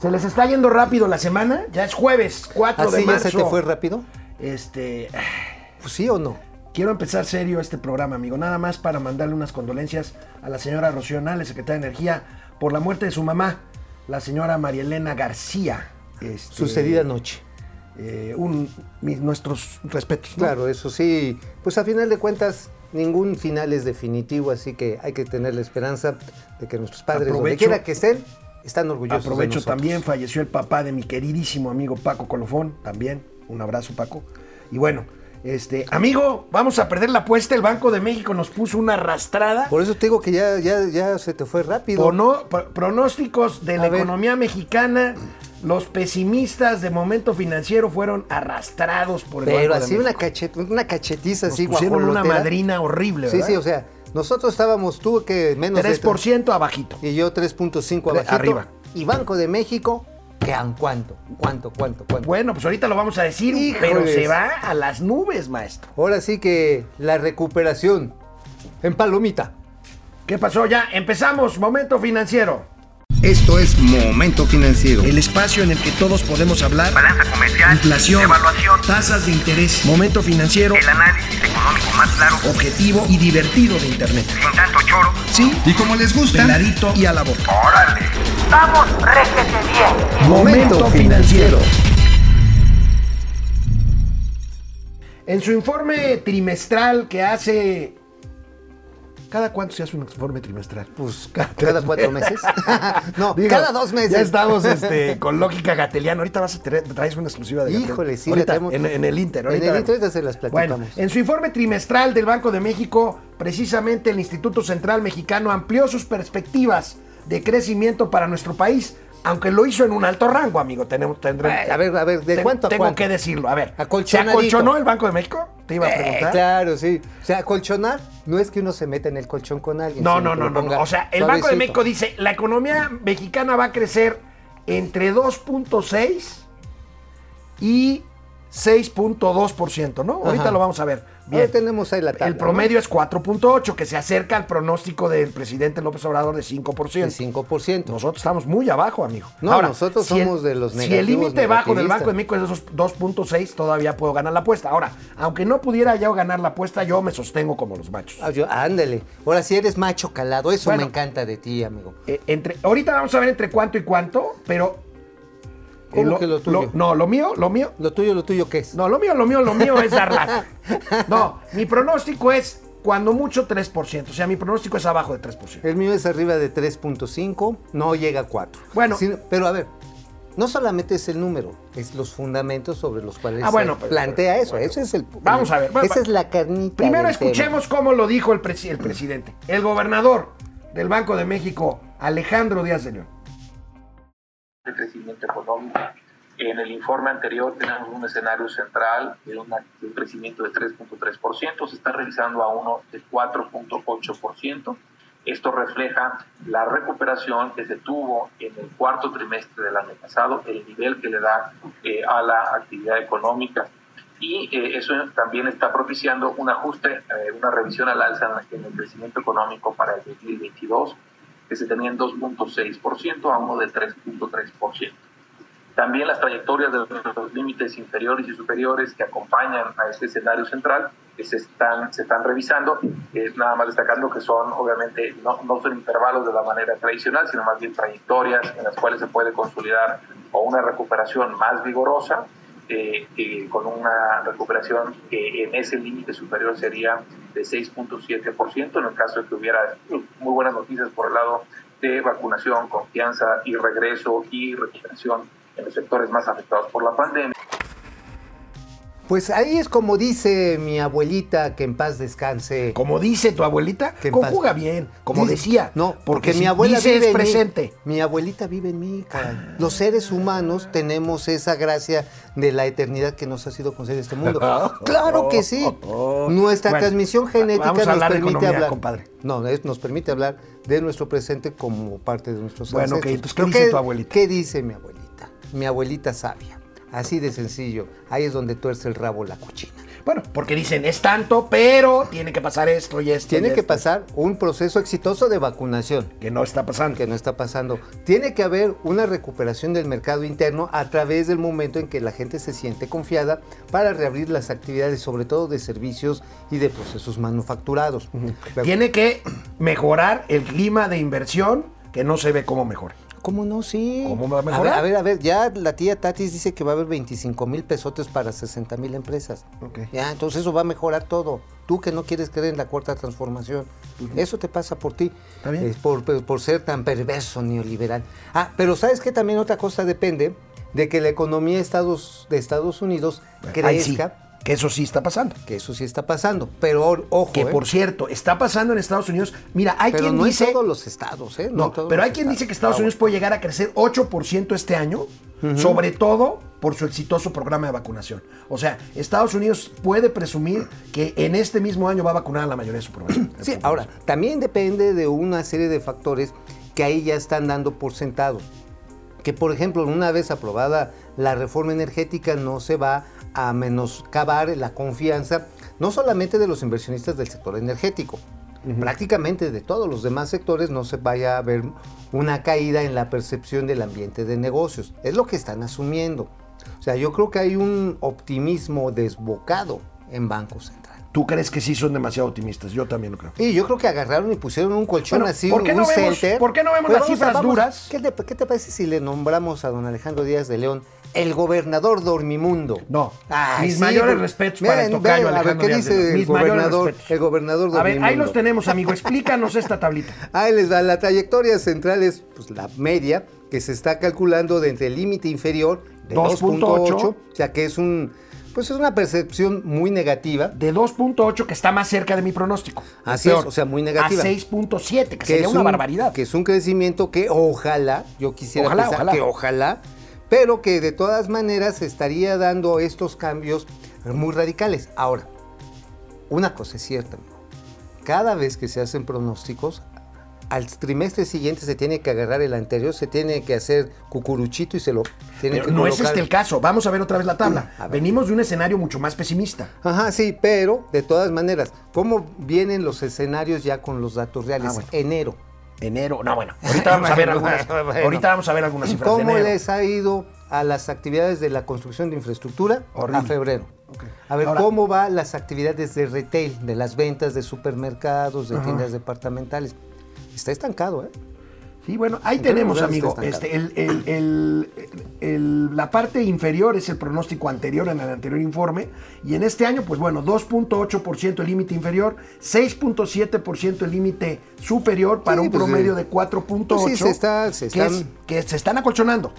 Se les está yendo rápido la semana. Ya es jueves, 4 de ¿Así ya marzo. se te fue rápido? Este. Pues sí o no. Quiero empezar serio este programa, amigo. Nada más para mandarle unas condolencias a la señora Rocío Nales, secretaria de Energía, por la muerte de su mamá, la señora María Elena García. Este, Sucedida anoche. eh, un- mis- nuestros respetos. ¿no? Claro, eso sí. Pues a final de cuentas, ningún final es definitivo, así que hay que tener la esperanza de que nuestros padres, donde quiera que estén, están orgullosos de Aprovecho también, falleció el papá de mi queridísimo amigo Paco Colofón, también. Un abrazo, Paco. Y bueno, este, amigo, vamos a perder la apuesta. El Banco de México nos puso una arrastrada. Por eso te digo que ya, ya, ya se te fue rápido. Pronósticos de la ver. economía mexicana. Los pesimistas de momento financiero fueron arrastrados por el Pero Banco de así una, México. cachet, una cachetiza Nos así pusieron una madrina horrible, Sí, ¿verdad? sí, o sea, nosotros estábamos, tú que menos de 3% abajito. y yo 3.5 De- abajito. arriba. Y Banco de México, ¿qué han cuánto? ¿Cuánto, cuánto, cuánto? Bueno, pues ahorita lo vamos a decir, Híjoles. pero se va a las nubes, maestro. Ahora sí que la recuperación en palomita. ¿Qué pasó? Ya empezamos. Momento financiero. Esto es Momento Financiero. El espacio en el que todos podemos hablar. balanza comercial, Inflación, evaluación, tasas de interés, momento financiero, el análisis económico más claro, objetivo y divertido de Internet. sin tanto choro. Sí, Y como les gusta, peladito y a la boca. ¡Órale! ¡Vamos, réjete bien! Momento financiero. En su informe trimestral que hace... ¿Cada cuánto se hace un informe trimestral? Pues ca- cada cuatro meses. no, Digo, cada dos meses. Ya estamos este, con lógica gateliana. Ahorita vas a tener, traes una exclusiva de Gatel. Híjole, sí, Ahorita, la tenemos- en, en el Inter. En ahorita el la- Inter se las platicamos. Bueno, en su informe trimestral del Banco de México, precisamente el Instituto Central Mexicano amplió sus perspectivas de crecimiento para nuestro país, aunque lo hizo en un alto rango, amigo. Tenemos, Ay, a ver, a ver, ¿de cuánto a Tengo cuánto? que decirlo. A ver, ¿se acolchonó el Banco de México? Te iba a Eh, preguntar. claro, sí. O sea, colchonar no es que uno se meta en el colchón con alguien. No, no, no, no. O sea, el Banco de. México dice, la economía mexicana va a crecer entre 2.6 y 6.2%, ¿no? Ahorita lo vamos a ver. Ahora tenemos ahí la tabla, El promedio es 4.8, que se acerca al pronóstico del presidente López Obrador de 5%. El 5%. Nosotros estamos muy abajo, amigo. No, nosotros si el- somos de los Si el negativos, límite bajo del. Banco de México es de esos 2.6, todavía puedo ganar la apuesta. Ahora, aunque no pudiera yo ganar la apuesta, yo me sostengo como los machos. Ah, yo- ándale. Ahora sí eres macho calado. Eso Bueno. me encanta de ti, amigo. Eh, entre, ahorita vamos a ver entre cuánto y cuánto, pero. ¿Cómo que lo tuyo? no, lo mío, lo mío. Lo tuyo, lo tuyo, ¿qué es? No, lo mío, lo mío, lo mío es dar lata. No, mi pronóstico es cuando mucho 3%. O sea, mi pronóstico es abajo de 3%. El mío es arriba de 3.5, no llega a 4. Bueno. Sino- pero a ver, no solamente es el número, es los fundamentos sobre los cuales Ah, bueno, se pero- plantea pero- eso. bueno. Ese es el. Vamos a ver, bueno, esa es la carnita. Primero tema. escuchemos cómo lo dijo el, presi- el presidente. El gobernador del Banco de México, Alejandro Díaz de León. De crecimiento económico. En el informe anterior tenemos un escenario central de, una- de un crecimiento de 3.3%, se está revisando a uno de 4.8%. Esto refleja la recuperación que se tuvo en el cuarto trimestre del año pasado, el nivel que le da eh, a la actividad económica. Y eh, eso también está propiciando un ajuste, eh, una revisión al alza en el crecimiento económico para el 2022 que se tenía en 2.6% a uno de 3.3%. También las trayectorias de los límites inferiores y superiores que acompañan a este escenario central que se están, se están revisando, eh, nada más destacando que son, obviamente, no, no son intervalos de la manera tradicional, sino más bien trayectorias en las cuales se puede consolidar o una recuperación más vigorosa, eh, eh, con una recuperación que en ese límite superior sería de 6.7%, en el caso de que hubiera muy buenas noticias por el lado de vacunación, confianza y regreso y recuperación en los sectores más afectados por la pandemia. Pues ahí es como dice mi abuelita, que en paz descanse. Como dice tu abuelita, Que conjuga paz- bien, como Dice- decía. No, porque, si mi abuela dice vive es en mí. presente. Mi abuelita vive en mí, caray. Los seres humanos tenemos esa gracia de la eternidad que nos ha sido concedida este mundo. claro que sí. Nuestra Bueno, transmisión genética nos permite economía, hablar. compadre. No, es- nos permite hablar de nuestro presente como parte de nuestros Bueno, ok, entonces, ¿qué Pero dice tu abuelita? ¿Qué dice mi abuelita? Mi abuelita sabia. Así de sencillo. Ahí es donde tuerce el rabo la cochina. Bueno, porque dicen, es tanto, pero tiene que pasar esto y esto. Tiene y que esto", pasar un proceso exitoso de vacunación. Que no está pasando. que no está pasando. Tiene que haber una recuperación del mercado interno a través del momento en que la gente se siente confiada para reabrir las actividades, sobre todo de servicios y de procesos manufacturados. Tiene que mejorar el clima de inversión, que no se ve cómo mejora. ¿Cómo no? Sí. ¿Cómo va a mejorar? A ver, a ver, ya la tía Tatis dice que va a haber 25 mil pesotes para 60 mil empresas. Ok. Ya, entonces eso va a mejorar todo. Tú que no quieres creer en la cuarta transformación, eso te pasa por ti. Está bien. Es por, por- por ser tan perverso neoliberal. Ah, pero ¿sabes qué? También otra cosa depende de que la economía de Estados, de Estados Unidos crezca, que eso sí está pasando. que eso sí está pasando. Pero ojo, Que ¿eh? por cierto, está pasando en Estados Unidos. Mira, hay pero quien no dice. en todos los estados, ¿eh? No, todos pero hay quien estados. dice que Estados Ah, Unidos puede llegar a crecer 8% este año, sobre todo por su exitoso programa de vacunación. O sea, Estados Unidos puede presumir que en este mismo año va a vacunar a la mayoría de su población. Sí, ahora, también depende de una serie de factores que ahí ya están dando por sentados. Que, por ejemplo, una vez aprobada la reforma energética, no se va a menoscabar la confianza, no solamente de los inversionistas del sector energético, prácticamente de todos los demás sectores no se vaya a ver una caída en la percepción del ambiente de negocios. Es lo que están asumiendo. O sea, yo creo que hay un optimismo desbocado en Banco Central. ¿Tú crees que sí son demasiado optimistas? Yo también lo creo. Y yo creo que agarraron y pusieron un colchón Bueno, así, ¿por qué un no vemos- por qué no vemos las cifras vamos- duras? ¿qué, te, qué te parece si le nombramos a don Alejandro Díaz de León el gobernador dormimundo? No. Ay, Mis sí, mayores respetos para el tocayo ven, A ver, Alejandro ¿qué dice el Mis mayores gobernador, el gobernador A ver, dormimundo? ahí los tenemos, amigo. Explícanos esta tablita. Ahí les va. La trayectoria central es pues, la media que se está calculando de entre el límite inferior de 2.8, 2.8, o sea que es un pues es una percepción muy negativa. De 2.8, que está más cerca de mi pronóstico. Así Peor. es, o sea, muy negativa. A 6.7, que, que sería una un- barbaridad. Que es un crecimiento que ojalá, yo quisiera Ojalá, pensar ojalá. que ojalá, pero que de todas maneras estaría dando estos cambios muy radicales. Ahora, una cosa es cierta. Cada vez que se hacen pronósticos, al trimestre siguiente se tiene que agarrar el anterior, se tiene que hacer cucuruchito y se lo tiene que no es este el caso. Vamos a ver otra vez la tabla. Venimos de un escenario mucho más pesimista. Ajá, sí, pero de todas maneras, ¿cómo vienen los escenarios ya con los datos reales? Ah, bueno. Enero. Enero, no, bueno, ahorita vamos a ver algunas, bueno. ahorita vamos a ver algunas cifras de ¿Cómo enero. les ha ido a las actividades de la construcción de infraestructura Horrible. a febrero? A ver, Ahora- ¿cómo va las actividades de retail, de las ventas de supermercados, de Ajá. tiendas departamentales? Está estancado, ¿eh? Sí, bueno, ahí tenemos, amigo. Este, el, el- el- el- la parte inferior es el pronóstico anterior en el anterior informe. Y en este año, pues bueno, 2.8% el límite inferior, 6.7% el límite superior para Sí, un pues, promedio eh, de 4.8. pues sí, se está- se que, es- están- que se están acolchonando.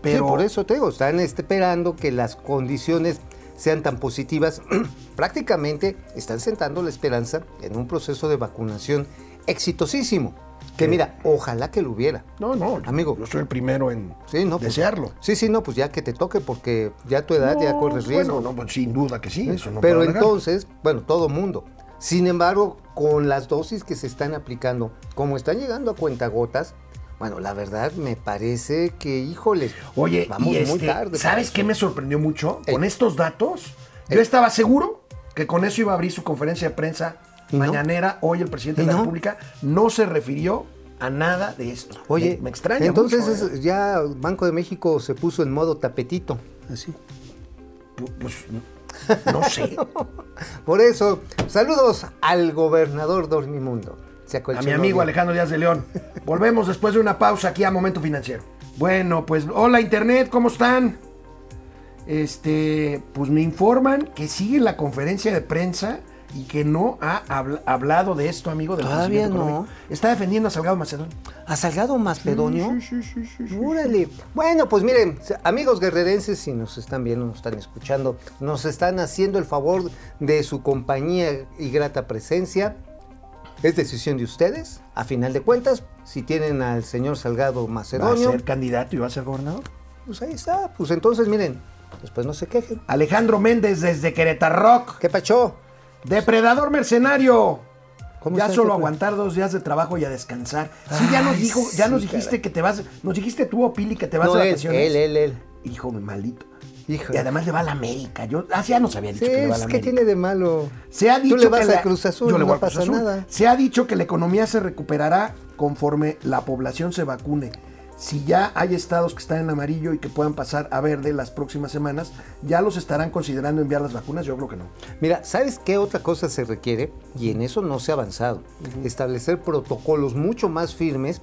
Pero Sí, por eso te digo, están esperando que las condiciones sean tan positivas. Prácticamente están sentando la esperanza en un proceso de vacunación exitosísimo. Que mira, ojalá que lo hubiera. No, no, Amigo. Yo soy el primero en Sí, no, pues, desearlo. Sí, sí, no, pues ya que te toque, porque ya tu edad ya corres riesgo. Bueno, no, pues, sin duda que sí, eso no Pero negar. entonces, bueno, todo mundo. Sin embargo, con las dosis que se están aplicando, como están llegando a cuentagotas, bueno, la verdad me parece que, híjole, Oye, vamos y muy este, tarde. para ¿sabes qué me sorprendió mucho? Ey. Con estos datos, yo Ey. estaba seguro que con eso iba a abrir su conferencia de prensa ¿Y no? mañanera. Hoy el presidente ¿Y de la no? República no se refirió a nada de esto. Oye, me, me extraña. Entonces mucho, ¿eh? es- ya Banco de México se puso en modo tapetito, así. Pu- Pues no sé. Por eso, saludos al gobernador Dormimundo. A mi amigo. Alejandro Díaz de León. Volvemos después de una pausa aquí a Momento Financiero. Bueno, pues hola Internet, ¿cómo están? Este, pues me informan que sigue la conferencia de prensa y que no ha habl- hablado de esto, amigo. Del Todavía no. Está defendiendo a Salgado Macedonio. ¿A Salgado Macedonio? Sí, sí, sí, sí. Órale. Bueno, pues miren, amigos guerrerenses, si nos están viendo, nos están escuchando, nos están haciendo el favor de su compañía y grata presencia. Es decisión de ustedes. A final de cuentas, si tienen al señor Salgado ¿Va a Macedonio, ser candidato y va a ser gobernador? pues ahí está. Pues entonces, miren, después no se quejen. Alejandro Méndez desde Querétaro. ¿Qué pachó? Depredador mercenario. ¿Cómo ya solo aguantar dos días de trabajo y a descansar. Sí, ya nos Ay, dijo, ya sí, nos dijiste caray. que te vas, nos dijiste tú, o Pili, que te vas No, de vacaciones. él, él, él. Hijo maldito. Híjole. Y además le va a la América. Yo, ah, ya nos había dicho Sí, que le va a es la que América. tiene de malo. Se ha dicho Tú le vas que a Cruz Azul, Yo le no voy a Cruz pasa Azul. nada. Se ha dicho que la economía se recuperará conforme la población se vacune. Si ya hay estados que están en amarillo y que puedan pasar a verde las próximas semanas, ¿ya los estarán considerando enviar las vacunas? Yo creo que no. Mira, ¿sabes qué otra cosa se requiere? Y en eso no se ha avanzado. Establecer protocolos mucho más firmes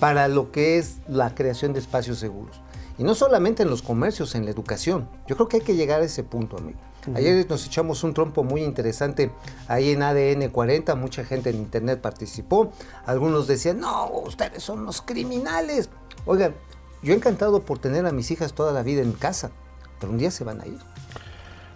para lo que es la creación de espacios seguros. Y no solamente en los comercios, en la educación. Yo creo que hay que llegar a ese punto, amigo. Ayer nos echamos un trompo muy interesante ahí en ADN 40, mucha gente en internet participó. Algunos decían, no, ustedes son los criminales. Oigan, yo encantado por tener a mis hijas toda la vida en casa, pero un día se van a ir.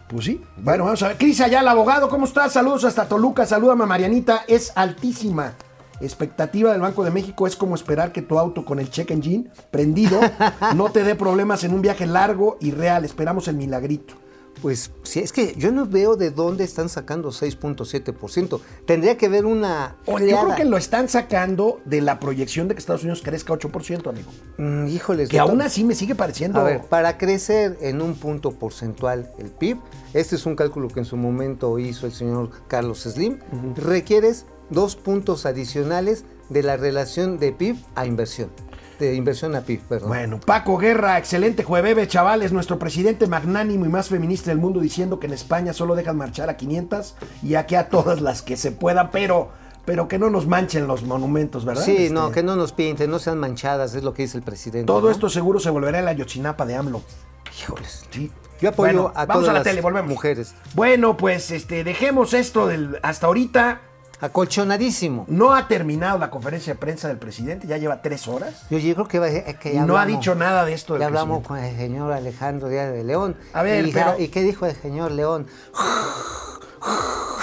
Pues sí. Bueno, vamos a ver. Cris Ayala, abogado, ¿cómo estás? Saludos hasta Toluca. Salúdame a Marianita. Es altísima. Expectativa del Banco de México es como esperar que tu auto con el check engine prendido no te dé problemas en un viaje largo y real. Esperamos el milagrito. Pues sí, es que yo no veo de dónde están sacando 6.7%. Tendría que ver una Yo oleada. creo que lo están sacando de la proyección de que Estados Unidos crezca 8%, amigo. Mm, híjoles. Que aún así me sigue pareciendo. A ver, para crecer en un punto porcentual el PIB, este es un cálculo que en su momento hizo el señor Carlos Slim, requieres dos puntos adicionales de la relación de PIB a inversión. De inversión a PIB, perdón. Bueno, Paco Guerra, excelente jueves, chavales. Nuestro presidente magnánimo y más feminista del mundo diciendo que en España solo dejan marchar a 500 y aquí a todas las que se pueda, pero, pero que no nos manchen los monumentos, ¿verdad? Sí, Este, no, que no nos pinten, no sean manchadas, es lo que dice el presidente. Todo ¿no? esto seguro se volverá la Yotzinapa de AMLO. Híjoles. Sí. Yo apoyo Bueno, a vamos todas a la las tele, volvemos. mujeres. Bueno, pues este, dejemos esto del hasta ahorita. Acolchonadísimo. No ha terminado la conferencia de prensa del presidente, ya lleva tres horas. Yo, yo creo que, va- que Y ya no ha dicho nada de esto del Ya hablamos presidente. con el señor Alejandro Díaz de León. A ver, y, pero- ¿Y qué dijo el señor León?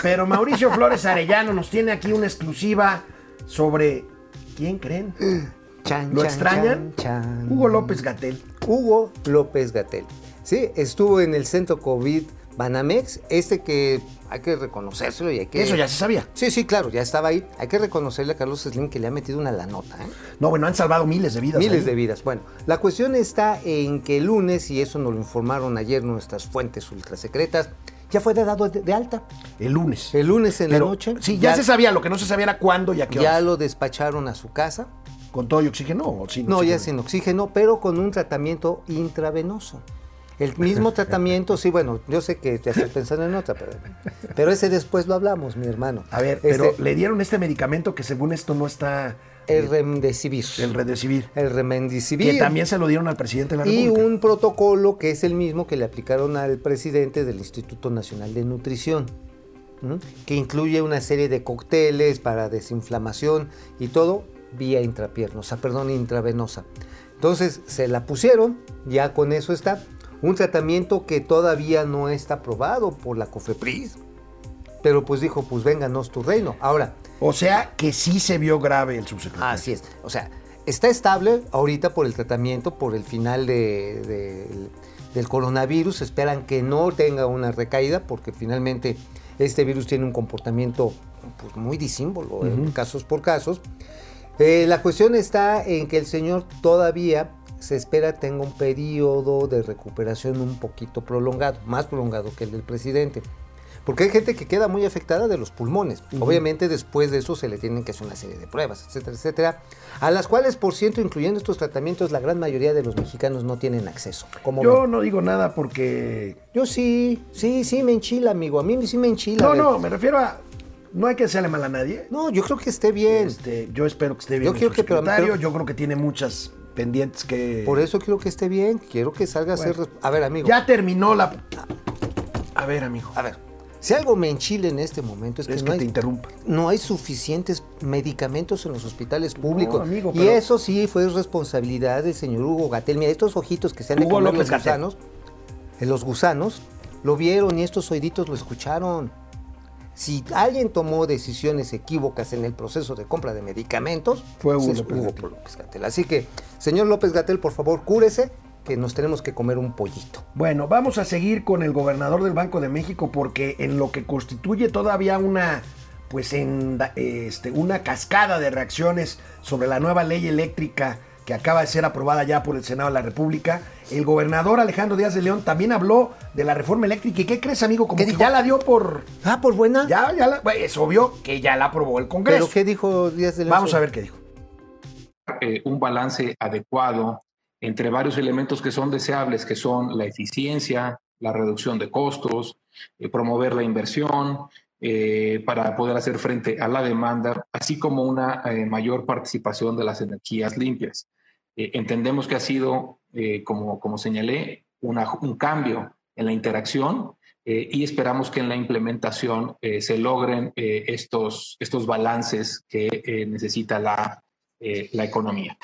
Pero Mauricio Flores Arellano nos tiene aquí una exclusiva sobre ¿quién creen? Chan, ¿Lo chan, extrañan? chan, chan. Hugo López Gatel. Hugo López Gatel. Sí, estuvo en el centro COVID Banamex, este que hay que reconocérselo y hay que... Eso ya se sabía. Sí, sí, claro, ya estaba ahí. Hay que reconocerle a Carlos Slim que le ha metido una la nota, ¿eh? No, bueno, han salvado miles de vidas. Miles ahí. de vidas. Bueno, la cuestión está en que el lunes, y eso nos lo informaron ayer nuestras fuentes ultrasecretas, ya fue dado de, de alta. El lunes. El lunes en Pero, la noche. Sí, ya, se sabía, lo que no se sabía era cuándo y a qué Ya horas. lo despacharon a su casa. ¿Con todo y oxígeno o sin No, ya oxígeno? sin oxígeno, pero con un tratamiento intravenoso. El mismo tratamiento, sí, bueno, yo sé que te estás pensando en otra, pero, pero ese después lo hablamos, mi hermano. A ver, Este, pero le dieron este medicamento que según esto no está... el eh, remdesivir. el Redesivir. El remdesivir. Que también se lo dieron al presidente de la Y República. un protocolo que es el mismo que le aplicaron al presidente del Instituto Nacional de Nutrición, ¿m? que incluye una serie de cócteles para desinflamación y todo vía intrapierna, o sea, perdón, intravenosa. Entonces se la pusieron, ya con eso está. Un tratamiento que todavía no está aprobado por la COFEPRIS, pero pues dijo, pues vénganos tu reino. Ahora, O sea, que sí se vio grave el subsecretario. Así es. O sea, está estable ahorita por el tratamiento, por el final de- de- del coronavirus. Esperan que no tenga una recaída porque finalmente este virus tiene un comportamiento pues, muy disímbolo, en casos por casos. Eh, la cuestión está en que el señor todavía se espera tenga un periodo de recuperación un poquito prolongado, más prolongado que el del presidente. Porque hay gente que queda muy afectada de los pulmones. Obviamente después de eso se le tienen que hacer una serie de pruebas, etcétera, etcétera, a las cuales, por cierto, incluyendo estos tratamientos, la gran mayoría de los mexicanos no tienen acceso. ¿Cómo Yo ven? no digo nada porque... Yo sí, sí, sí me enchila, amigo. A mí sí me enchila. No, no, me refiero a... No hay que hacerle mal a nadie. No, yo creo que esté bien. Este, yo espero que esté bien Yo el quiero que- pero- pero- Yo creo que tiene muchas pendientes que... Por eso quiero que esté bien. Quiero que salga a ser. A ver, amigo. Ya terminó la... A ver, amigo. A ver. Si algo me enchila en este momento es que, Es no, que hay, te interrumpa. no hay suficientes medicamentos en los hospitales públicos. amigo, y eso sí fue responsabilidad del señor Hugo Gatel. Mira, estos ojitos que se han de comer los gusanos, eh, los gusanos, lo vieron y estos oíditos lo escucharon. Si alguien tomó decisiones equívocas en el proceso de compra de medicamentos, Fue Hugo ese es López Hugo. López Gatell. Así que, señor López Gatel, por favor, cúrese, que nos tenemos que comer un pollito. Bueno, vamos a seguir con el gobernador del Banco de México porque en lo que constituye todavía una pues en este, una cascada de reacciones sobre la nueva ley eléctrica que acaba de ser aprobada ya por el Senado de la República. El gobernador Alejandro Díaz de León también habló de la reforma eléctrica. ¿Y qué crees, amigo? Como ¿Qué que dijo? ya la dio por... Ah, por buena. Ya, ya la... bueno, Es obvio que ya la aprobó el Congreso. ¿Pero qué dijo Díaz de León? Vamos a ver qué dijo. eh, un balance adecuado entre varios elementos que son deseables, que son la eficiencia, la reducción de costos, eh, promover la inversión eh, para poder hacer frente a la demanda, así como una eh, mayor participación de las energías limpias. Eh, entendemos que ha sido, eh, como, como señalé, una- un cambio en la interacción eh, y esperamos que en la implementación eh, se logren eh, estos, estos balances que eh, necesita la, eh, la economía.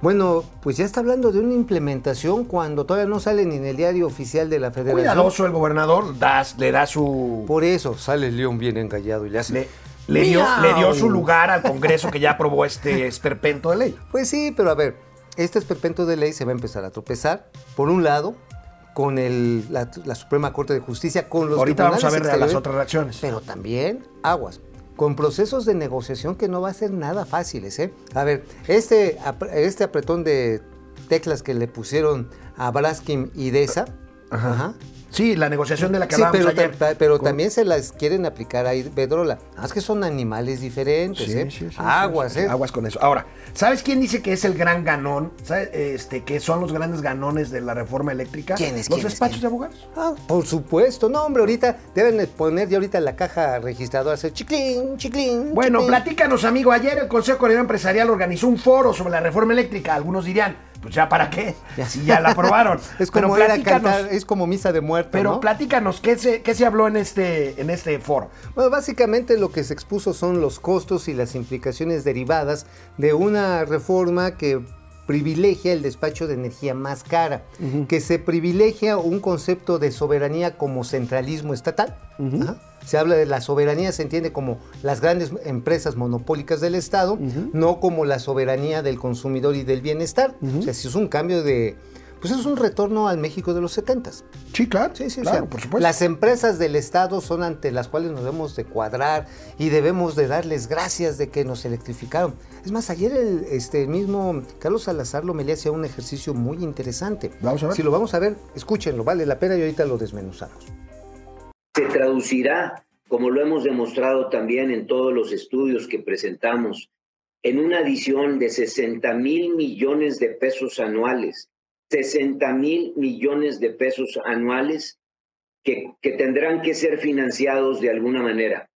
Bueno, pues ya está hablando de una implementación cuando todavía no sale ni en el diario oficial de la Federación. Cuidadoso el gobernador, das- le da su... Por eso sale el león bien engallado y le hace... Le, le dio, le dio su lugar al Congreso que ya aprobó este esperpento de ley. Pues sí, pero a ver, este esperpento de ley se va a empezar a tropezar, por un lado, con el- la, la Suprema Corte de Justicia, con los Ahorita vamos a ver las otras reacciones. Pero también, aguas, con procesos de negociación que no va a ser nada fáciles, ¿eh? A ver, este, este apretón de teclas que le pusieron a Braskim y Deza, ajá, Sí, la negociación de la que Sí, pero, ayer. ta- pero Con- también se las quieren aplicar a Iberdrola. Ah, Es que son animales diferentes, Sí, ¿eh? sí, Aguas, ¿eh? Aguas con eso. Ahora, ¿sabes quién dice que es el gran ganón? ¿Sabes, Este, que son los grandes ganones de la reforma eléctrica? ¿Quiénes, Los despachos quién? de abogados. Ah, por supuesto. No, hombre, ahorita deben de poner ya ahorita la caja registradora, hacer chiclín, chiclín. Bueno, chiclín. platícanos, amigo. Ayer el Consejo Coordinador Empresarial organizó un foro sobre la reforma eléctrica. Algunos dirían, pues ya para qué, si ya la aprobaron. Es como pero cantar, es como misa de muerte, pero ¿no? platícanos, ¿qué se, qué se habló en este, en este foro? Bueno, básicamente lo que se expuso son los costos y las implicaciones derivadas de una reforma que privilegia el despacho de energía más cara, que se privilegia un concepto de soberanía como centralismo estatal. Ajá. Se habla de la soberanía, se entiende como las grandes empresas monopólicas del Estado, no como la soberanía del consumidor y del bienestar. O sea, si es un cambio de... Pues es un retorno al México de los 70s. Sí, claro. Sí, sí, o claro, sea, por supuesto. Las empresas del Estado son ante las cuales nos debemos de cuadrar y debemos de darles gracias de que nos electrificaron. Es más, ayer el este, mismo Carlos Salazar Lomelí hacía un ejercicio muy interesante. Vamos a ver. Si lo vamos a ver, escúchenlo, vale la pena y ahorita lo desmenuzamos. se traducirá, como lo hemos demostrado también en todos los estudios que presentamos, en una adición de 60 mil millones de pesos anuales, 60 mil millones de pesos anuales que, tendrán que ser financiados de alguna manera.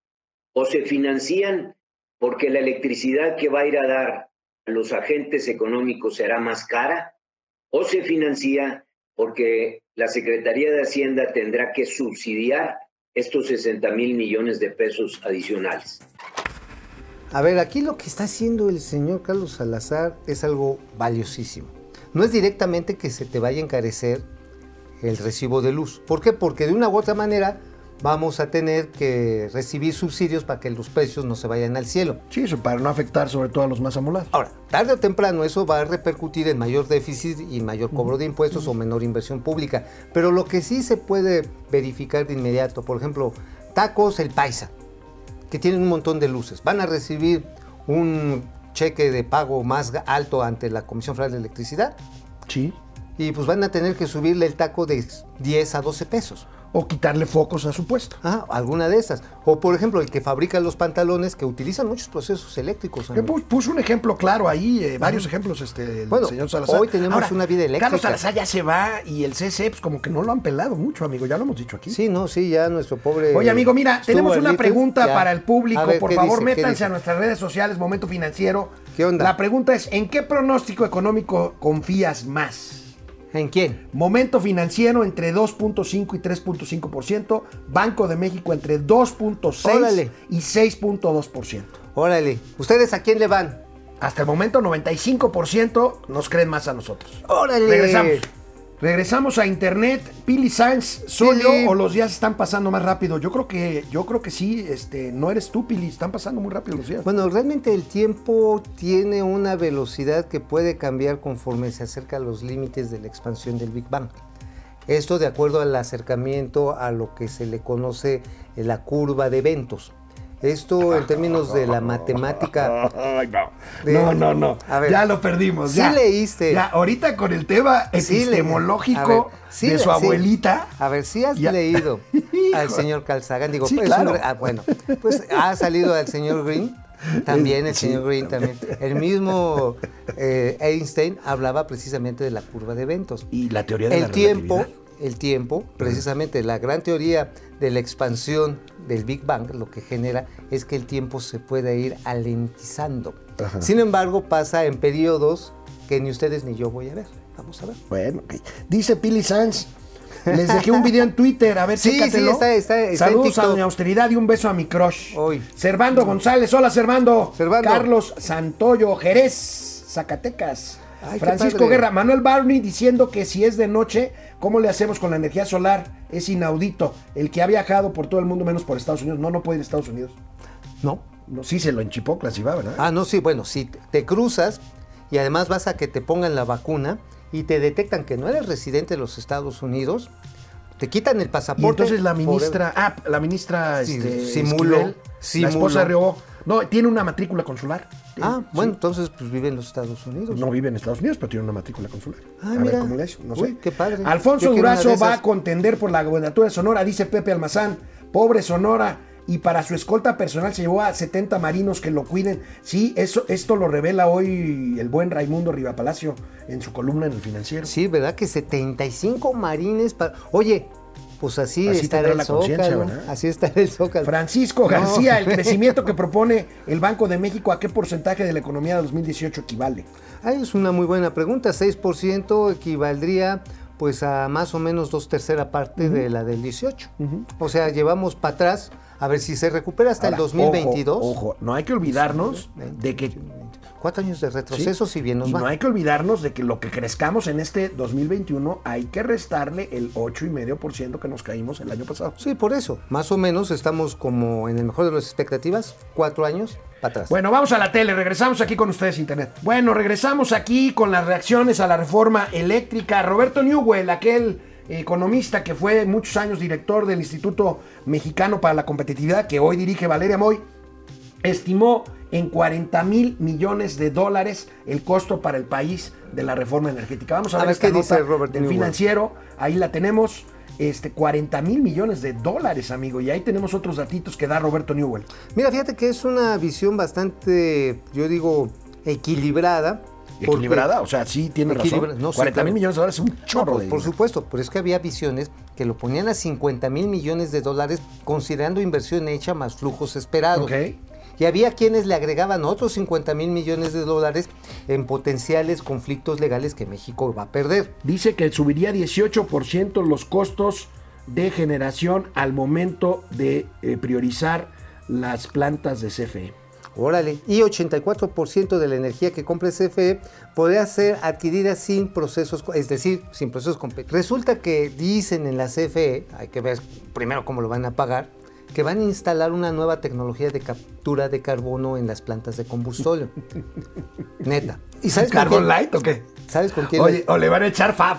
O se financian porque la electricidad que va a ir a dar a los agentes económicos será más cara, o se financia porque la Secretaría de Hacienda tendrá que subsidiar estos 60 mil millones de pesos adicionales. A ver, aquí lo que está haciendo el señor Carlos Salazar es algo valiosísimo. No es directamente que se te vaya a encarecer el recibo de luz. ¿Por qué? Porque de una u otra manera vamos a tener que recibir subsidios para que los precios no se vayan al cielo. Sí, eso para no afectar sobre todo a los más amolados. Ahora, tarde o temprano eso va a repercutir en mayor déficit y mayor cobro de impuestos o menor inversión pública. Pero lo que sí se puede verificar de inmediato, por ejemplo, tacos el paisa, que tienen un montón de luces, van a recibir un cheque de pago más alto ante la Comisión Federal de Electricidad Sí. y pues van a tener que subirle el taco de 10 a 12 pesos. O quitarle focos a su puesto. Ah, alguna de esas. O por ejemplo, el que fabrica los pantalones que utilizan muchos procesos eléctricos. Que amigo. pu- puso un ejemplo claro ahí, eh, varios ejemplos, este, el Bueno, señor Salazar. hoy tenemos una vida eléctrica. Carlos Salazar ya se va y el CC, pues como que no lo han pelado mucho, amigo, ya lo hemos dicho aquí. Sí, no, sí, ya nuestro pobre. Oye, amigo, mira, tenemos una pregunta ya. para el público. Ver, Por ¿qué favor, métanse a nuestras redes sociales, Momento Financiero. ¿Qué onda? La pregunta es, ¿en qué pronóstico económico confías más? ¿En quién? Momento financiero entre 2.5 y 3.5%, Banco de México entre 2.6 Órale. y 6.2%. Órale. ¿Ustedes a quién le van? Hasta el momento 95% nos creen más a nosotros. Órale. Regresamos. Regresamos a internet. Pili Sainz, ¿soy yo o los días están pasando más rápido? Yo creo que, yo creo que sí, este, no eres tú, Pili, están pasando muy rápido los días. Bueno, realmente el tiempo tiene una velocidad que puede cambiar conforme se acerca a los límites de la expansión del Big Bang. Esto de acuerdo al acercamiento a lo que se le conoce la curva de eventos. Esto en términos de la matemática. Ay, no. De- no, no, no. A ver. ya lo perdimos. Sí ya. leíste. Ya, ahorita con el tema Sí epistemológico a ver, sí de su sí. abuelita. A ver, si has Ya. leído al señor Carl Sagan, digo, Sí, pues, claro. un- ah, bueno, pues ha salido al señor Green, también el Sí, señor Green también. El mismo eh, Einstein hablaba precisamente de la curva de eventos. Y la teoría de la El tiempo, relatividad. El tiempo, precisamente la gran teoría de la expansión del Big Bang, lo que genera es que el tiempo se puede ir alentizando. Ajá. Sin embargo, pasa en periodos que ni ustedes ni yo voy a ver. Vamos a ver. Bueno. Dice Pili Sanz. Les dejé un video en Twitter, a ver, Sí, chécatelo. sí, está- está- Saludos a. Doña Austeridad y un beso a mi crush. Hoy. Servando González, hola Servando. Servando. Carlos Santoyo, Jerez, Zacatecas. Ay, Francisco. Guerra, Manuel Barney diciendo que si es de noche, ¿cómo le hacemos con la energía solar? Es inaudito. El que ha viajado por todo el mundo menos por Estados Unidos. No, no puede ir a Estados Unidos. No, No, sí se lo enchipó, si va, ¿verdad? Ah, no, sí, bueno, si te- cruzas y además vas a que te pongan la vacuna y te detectan que no eres residente de los Estados Unidos, te quitan el Y pasaporte. entonces la ministra, ah, la ministra Sí, este, simuló, Esquivel, simuló. la esposa de no, tiene una matrícula consular. Ah, Sí. bueno, entonces pues vive en los Estados Unidos. No vive en Estados Unidos, pero tiene una matrícula consular. Ah, a ver mira. cómo le hace, no Uy, sé. qué padre. Alfonso Durazo va a contender por la gobernatura de Sonora, dice Pepe Almazán. Pobre Sonora. Y para su escolta personal se llevó a 70 marinos que lo cuiden. Sí, eso, esto lo revela hoy el buen Raimundo Rivapalacio en su columna en el financiero. Sí, ¿verdad? Que 75 marines para... Oye, pues así, Así tendrá el Zócalo. Así estará el Zócalo. Francisco No. García, el crecimiento que propone el Banco de México, ¿a qué porcentaje de la economía de 2018 equivale? Ay, es una muy buena pregunta. 6% equivaldría pues a más o menos dos tercera parte de la del 18. O sea, llevamos para atrás, a ver si se recupera hasta Ahora, el 2022. Ojo, ojo, no hay que olvidarnos de que Cuatro años de retroceso, si bien nos y va. no hay que olvidarnos de que lo que crezcamos en este 2021 hay que restarle el 8,5% que nos caímos el año pasado. Sí, por eso. Más o menos estamos como en el mejor de las expectativas, cuatro años para atrás. Bueno, vamos a la tele, regresamos aquí con ustedes Internet. Bueno, regresamos aquí con las reacciones a la reforma eléctrica. Roberto Newell, aquel economista que fue muchos años director del Instituto Mexicano para la Competitividad, que hoy dirige Valeria Moy, estimó en 40 mil millones de dólares el costo para el país de la reforma energética. Vamos a, A ver, ver esta qué dice nota Robert del financiero. Ahí la tenemos. Este, 40 mil millones de dólares, amigo. Y ahí tenemos otros datitos que da Roberto Newell. Mira, fíjate que es una visión bastante, yo digo, equilibrada. Equilibrada, o sea, sí tiene razón. no, sí, 40 mil claro. millones de dólares es un No, chorro de por dinero. supuesto, pero es que había visiones que lo ponían a 50 mil millones de dólares considerando inversión hecha más flujos esperados. Ok. Y había quienes le agregaban otros 50 mil millones de dólares en potenciales conflictos legales que México va a perder. Dice que subiría 18% los costos de generación al momento de eh, priorizar las plantas de CFE. Órale. Y 84% de la energía que compre CFE podría ser adquirida sin procesos, es decir, sin procesos competitivos. Resulta que dicen en la CFE, hay que ver primero cómo lo van a pagar, que van a instalar una nueva tecnología de captura de carbono en las plantas de combustible. Neta. ¿Y sabes ¿Carbon quién? Light o qué? ¿Sabes con quién? Oye, o le van a echar FAB,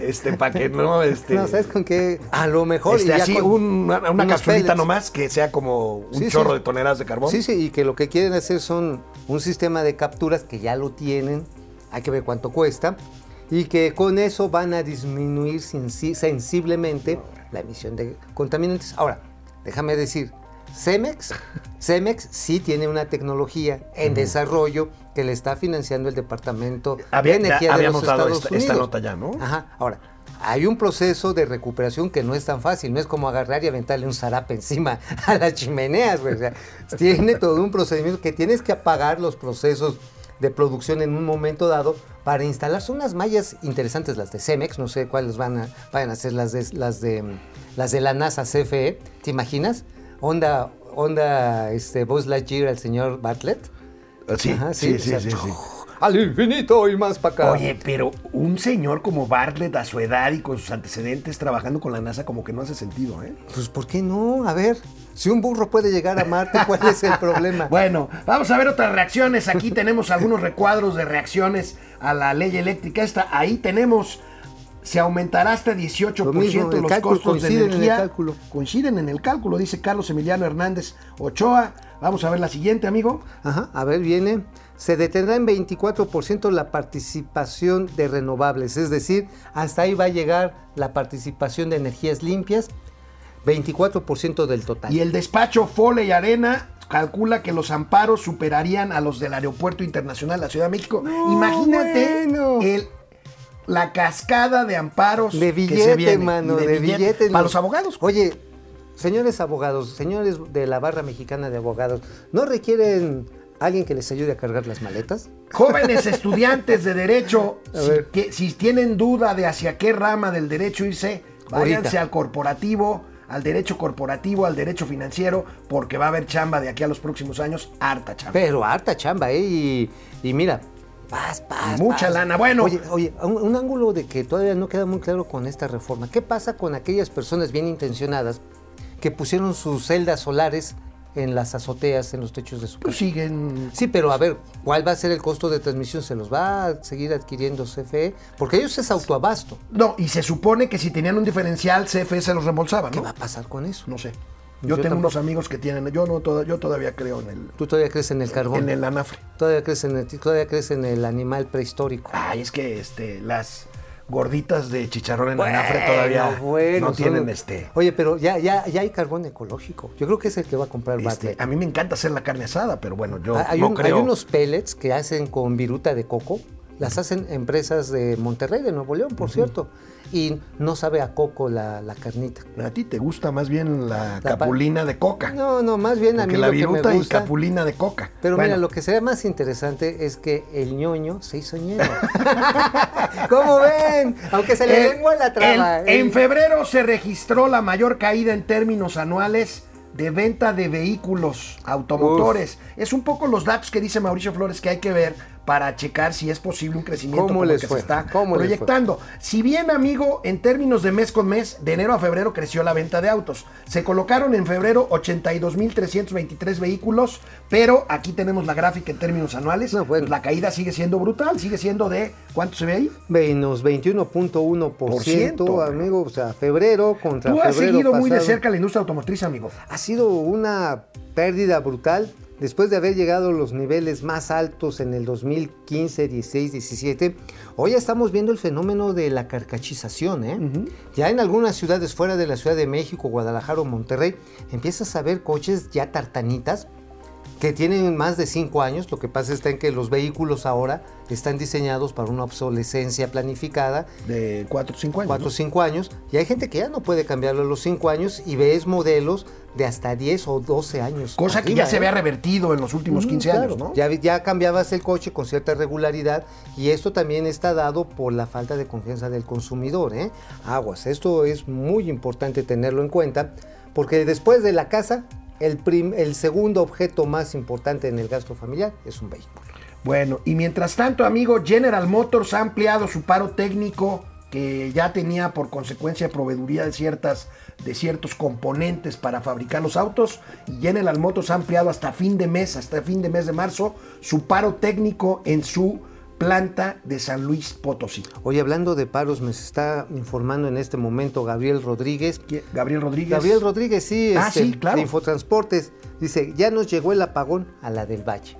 este, para que no, este... no, ¿sabes con qué? A lo mejor. este, y ya así, con un- una, una capsulita pellets. nomás que sea como un Sí, sí. chorro de toneladas de carbón. Sí, sí, y que lo que quieren hacer son un sistema de capturas que ya lo tienen, hay que ver cuánto cuesta, y que con eso van a disminuir sensi- sensiblemente la emisión de contaminantes. Ahora, déjame decir, Cemex, Cemex sí tiene una tecnología en desarrollo que le está financiando el Departamento Había- de Energía ya de los Estados esta- esta Unidos. nota ya, ¿no? Ajá, ahora, hay un proceso de recuperación que no es tan fácil, no es como agarrar y aventarle un zarape encima a las chimeneas, güey, o sea, tiene todo un procedimiento que tienes que apagar los procesos de producción en un momento dado para instalar. Son unas mallas interesantes las de Cemex, no sé cuáles van a, vayan a ser las de, las de las de la NASA CFE, ¿te imaginas? Onda, onda este, Buzz Lightyear al señor Bartlett. Sí, Ajá, sí, o sí, sea, sí, sí. Al infinito y más para acá. Oye, pero un señor como Bartlett a su edad y con sus antecedentes trabajando con la NASA como que no hace sentido, ¿eh? Pues ¿por qué no? A ver, si un burro puede llegar a Marte, ¿cuál es el problema? Bueno, vamos a ver otras reacciones. Aquí tenemos algunos recuadros de reacciones a la ley eléctrica. Esta, ahí tenemos se aumentará hasta 18% Lo mismo, el los cálculo, costos de coinciden en el energía. cálculo. Coinciden en el cálculo, dice Carlos Emiliano Hernández Ochoa. Vamos a ver la siguiente, amigo. Ajá, a ver, viene. Se detendrá en 24% la participación de renovables, es decir, hasta ahí va a llegar la participación de energías limpias, 24% del total. Y el despacho Fole y Arena calcula que los amparos superarían a los del Aeropuerto Internacional de la Ciudad de México. Imagínate bueno. el- la cascada de amparos de que se billete, viene. mano, Y de, billete. Para los abogados. Oye, señores abogados, señores de la barra mexicana de abogados, ¿no requieren alguien que les ayude a cargar las maletas? Jóvenes estudiantes de derecho, si, que- si tienen duda de hacia qué rama del derecho irse, váyanse Ahorita. al corporativo, al derecho corporativo, al derecho financiero, porque va a haber chamba de aquí a los próximos años, harta chamba. Pero harta chamba, ¿eh? Y, y mira, paz, paz. Mucha paz. lana. Bueno. Oye, oye, un, un ángulo de que todavía no queda muy claro con esta reforma. ¿Qué pasa con aquellas personas bien intencionadas que pusieron sus celdas solares en las azoteas, en los techos de su Pues casa? siguen Sí, pero a ver, ¿cuál va a ser el costo de transmisión? ¿Se los va a seguir adquiriendo CFE? Porque ellos es autoabasto. No, y se supone que si tenían un diferencial, CFE se los reembolsaba, ¿Qué ¿no? va a pasar con eso? No sé. Yo Yo tengo tampoco. unos amigos que tienen, yo no toda- yo todavía creo en el ¿Tú todavía crees en el carbón? en el anafre. ¿Todavía, crees en el, ¿Todavía crees en el animal prehistórico? Ay, es que este las gorditas de chicharrón en Bueno, anafre todavía bueno, no tienen este, Oye, pero ya, ya, ya hay carbón ecológico. Yo creo que es el que va a comprar este, a mí me encanta hacer la carne asada, pero bueno, yo Ah, hay, no un- creo. hay unos pellets que hacen con viruta de coco. Las hacen empresas de Monterrey, de Nuevo León, por cierto. Y no sabe a coco la, la carnita. A ti te gusta más bien la, capulina de coca. No, no, más bien a mí la lo que viruta me y gusta... capulina de coca. Pero Bueno, mira, lo que sería más interesante es que el ñoño se hizo ñero. ¿Cómo ven? Aunque se le el- lengua la traba. el- ¿eh? en febrero se registró la mayor caída en términos anuales de venta de vehículos automotores. Es un poco los datos que dice Mauricio Flores que hay que ver para checar si es posible un crecimiento ¿Cómo como el que fue? se está proyectando. Si bien, amigo, en términos de mes con mes, de enero a febrero creció la venta de autos. Se colocaron en febrero 82.323 vehículos, pero aquí tenemos la gráfica en términos anuales. No, bueno. Pues la caída sigue siendo brutal, sigue siendo de, ¿cuánto se ve ahí? Menos 21.1%, Por ciento. amigo. O sea, febrero contra Tú febrero has seguido muy de cerca la industria automotriz, amigo. Ha sido una pérdida brutal después de haber llegado a los niveles más altos en el 2015, 16, 17. Hoy estamos viendo el fenómeno de la carcachización. ¿eh? Ya en algunas ciudades fuera de la Ciudad de México, Guadalajara o Monterrey, empiezas a ver coches ya tartanitas que tienen más de 5 años. Lo que pasa está en que los vehículos ahora están diseñados para una obsolescencia planificada De 4 o 5 años. 4 o ¿no? 5 años, y hay gente que ya no puede cambiarlo a los 5 años y ves modelos de hasta 10 o 12 años. Cosa que ya se ¿eh? vea revertido en los últimos Mm, 15 años. ¿no? Ya, ya cambiabas el coche con cierta regularidad y esto también está dado por la falta de confianza del consumidor. ¿eh? Aguas, esto es muy importante tenerlo en cuenta porque después de la casa, el, segundo objeto más importante en el gasto familiar es un vehículo. Bueno, y mientras tanto, amigo, General Motors ha ampliado su paro técnico que ya tenía por consecuencia proveeduría de ciertas de ciertos componentes para fabricar los autos y General Motors ha ampliado hasta fin de mes, hasta fin de mes de marzo, su paro técnico en su planta de San Luis Potosí. Oye, hablando de paros, me está informando en este momento Gabriel Rodríguez ¿Qui- Gabriel Rodríguez. Gabriel Rodríguez, sí, Ah, este, sí, claro. de Infotransportes, dice, ya nos llegó el apagón a la del Valle.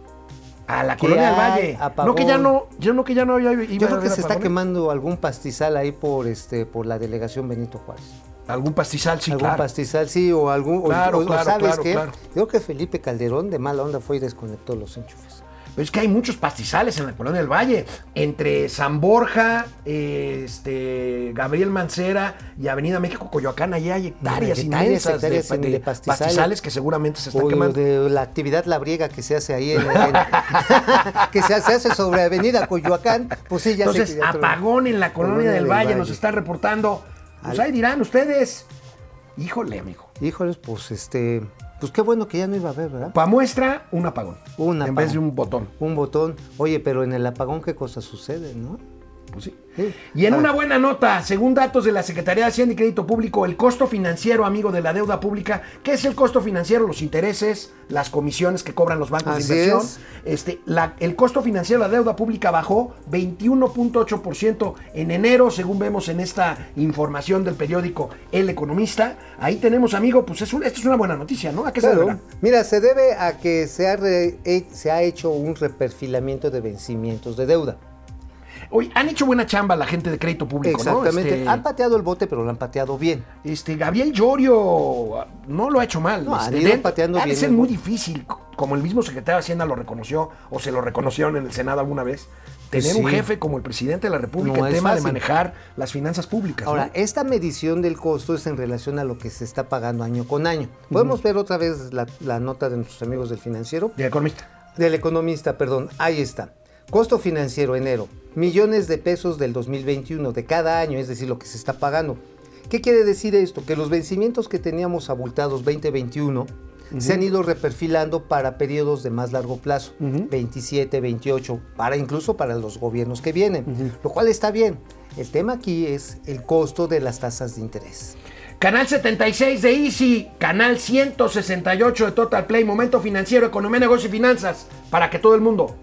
A la colonia del Valle. apagón. No que ya no, yo no que ya no había iba Yo creo que se está apagones. quemando algún pastizal ahí por este por la delegación Benito Juárez. Algún pastizal, sí, algún claro. pastizal, sí, o algún. o- Claro, o, o claro, ¿sabes claro. Yo creo que Felipe Calderón de mala onda fue y desconectó los enchufes. Pero es que hay muchos pastizales en la colonia del Valle. Entre San Borja, este, Gabriel Mancera y Avenida México Coyoacán, allá hay hectáreas Hectáreas, inmensas hectáreas de, de de pastizales. pastizales. que seguramente se están quemando. de la actividad labriega que se hace ahí en, en- que se, hace sobre Avenida Coyoacán, pues sí, ya sé Entonces, apagón en la colonia Colonia del del Valle, Valle. nos están reportando. Pues Al- ahí dirán ustedes. Híjole, amigo. Híjoles, pues este, pues qué bueno que ya no iba a haber, ¿verdad? Pa' muestra, un apagón. Un En apagón. vez de un botón. Un botón. Oye, pero en el apagón, ¿qué cosa sucede, no? Pues sí. Sí. Y en Ah. una buena nota, según datos de la Secretaría de Hacienda y Crédito Público, el costo financiero, amigo, de la deuda pública, ¿qué es el costo financiero? Los intereses, las comisiones que cobran los bancos Así de inversión. es. Este, la- el costo financiero de la deuda pública bajó 21.8% en enero, según vemos en esta información del periódico El Economista. Ahí tenemos, amigo, pues es un- esto es una buena noticia, ¿no? ¿A qué se Claro. debe? Mira, se debe a que se ha, re- se ha hecho un reperfilamiento de vencimientos de deuda. Oye, han hecho buena chamba la gente de crédito público, Exactamente. ¿no? Este, Han pateado el bote, pero lo han pateado bien. Este, Gabriel Llorio no lo ha hecho mal. No, han Este, ido dentro- pateando ha de bien ser muy bote. difícil, como el mismo secretario de Hacienda lo reconoció, o se lo reconocieron en el Senado alguna vez, tener Sí. un jefe como el presidente de la República No en tema de manejar las finanzas públicas. Ahora, ¿no? esta medición del costo es en relación a lo que se está pagando año con año. Podemos ver otra vez la, la nota de nuestros amigos del financiero. De economista. Del economista, perdón. Ahí está. Costo financiero enero. Millones de pesos del 2021, de cada año, es decir, lo que se está pagando. ¿Qué quiere decir esto? Que los vencimientos que teníamos abultados 2021 se han ido reperfilando para periodos de más largo plazo, 27, 28, para incluso para los gobiernos que vienen, lo cual está bien. El tema aquí es el costo de las tasas de interés. Canal 76 de Easy, canal 168 de Total Play, Momento Financiero, Economía, Negocio y Finanzas, para que todo el mundo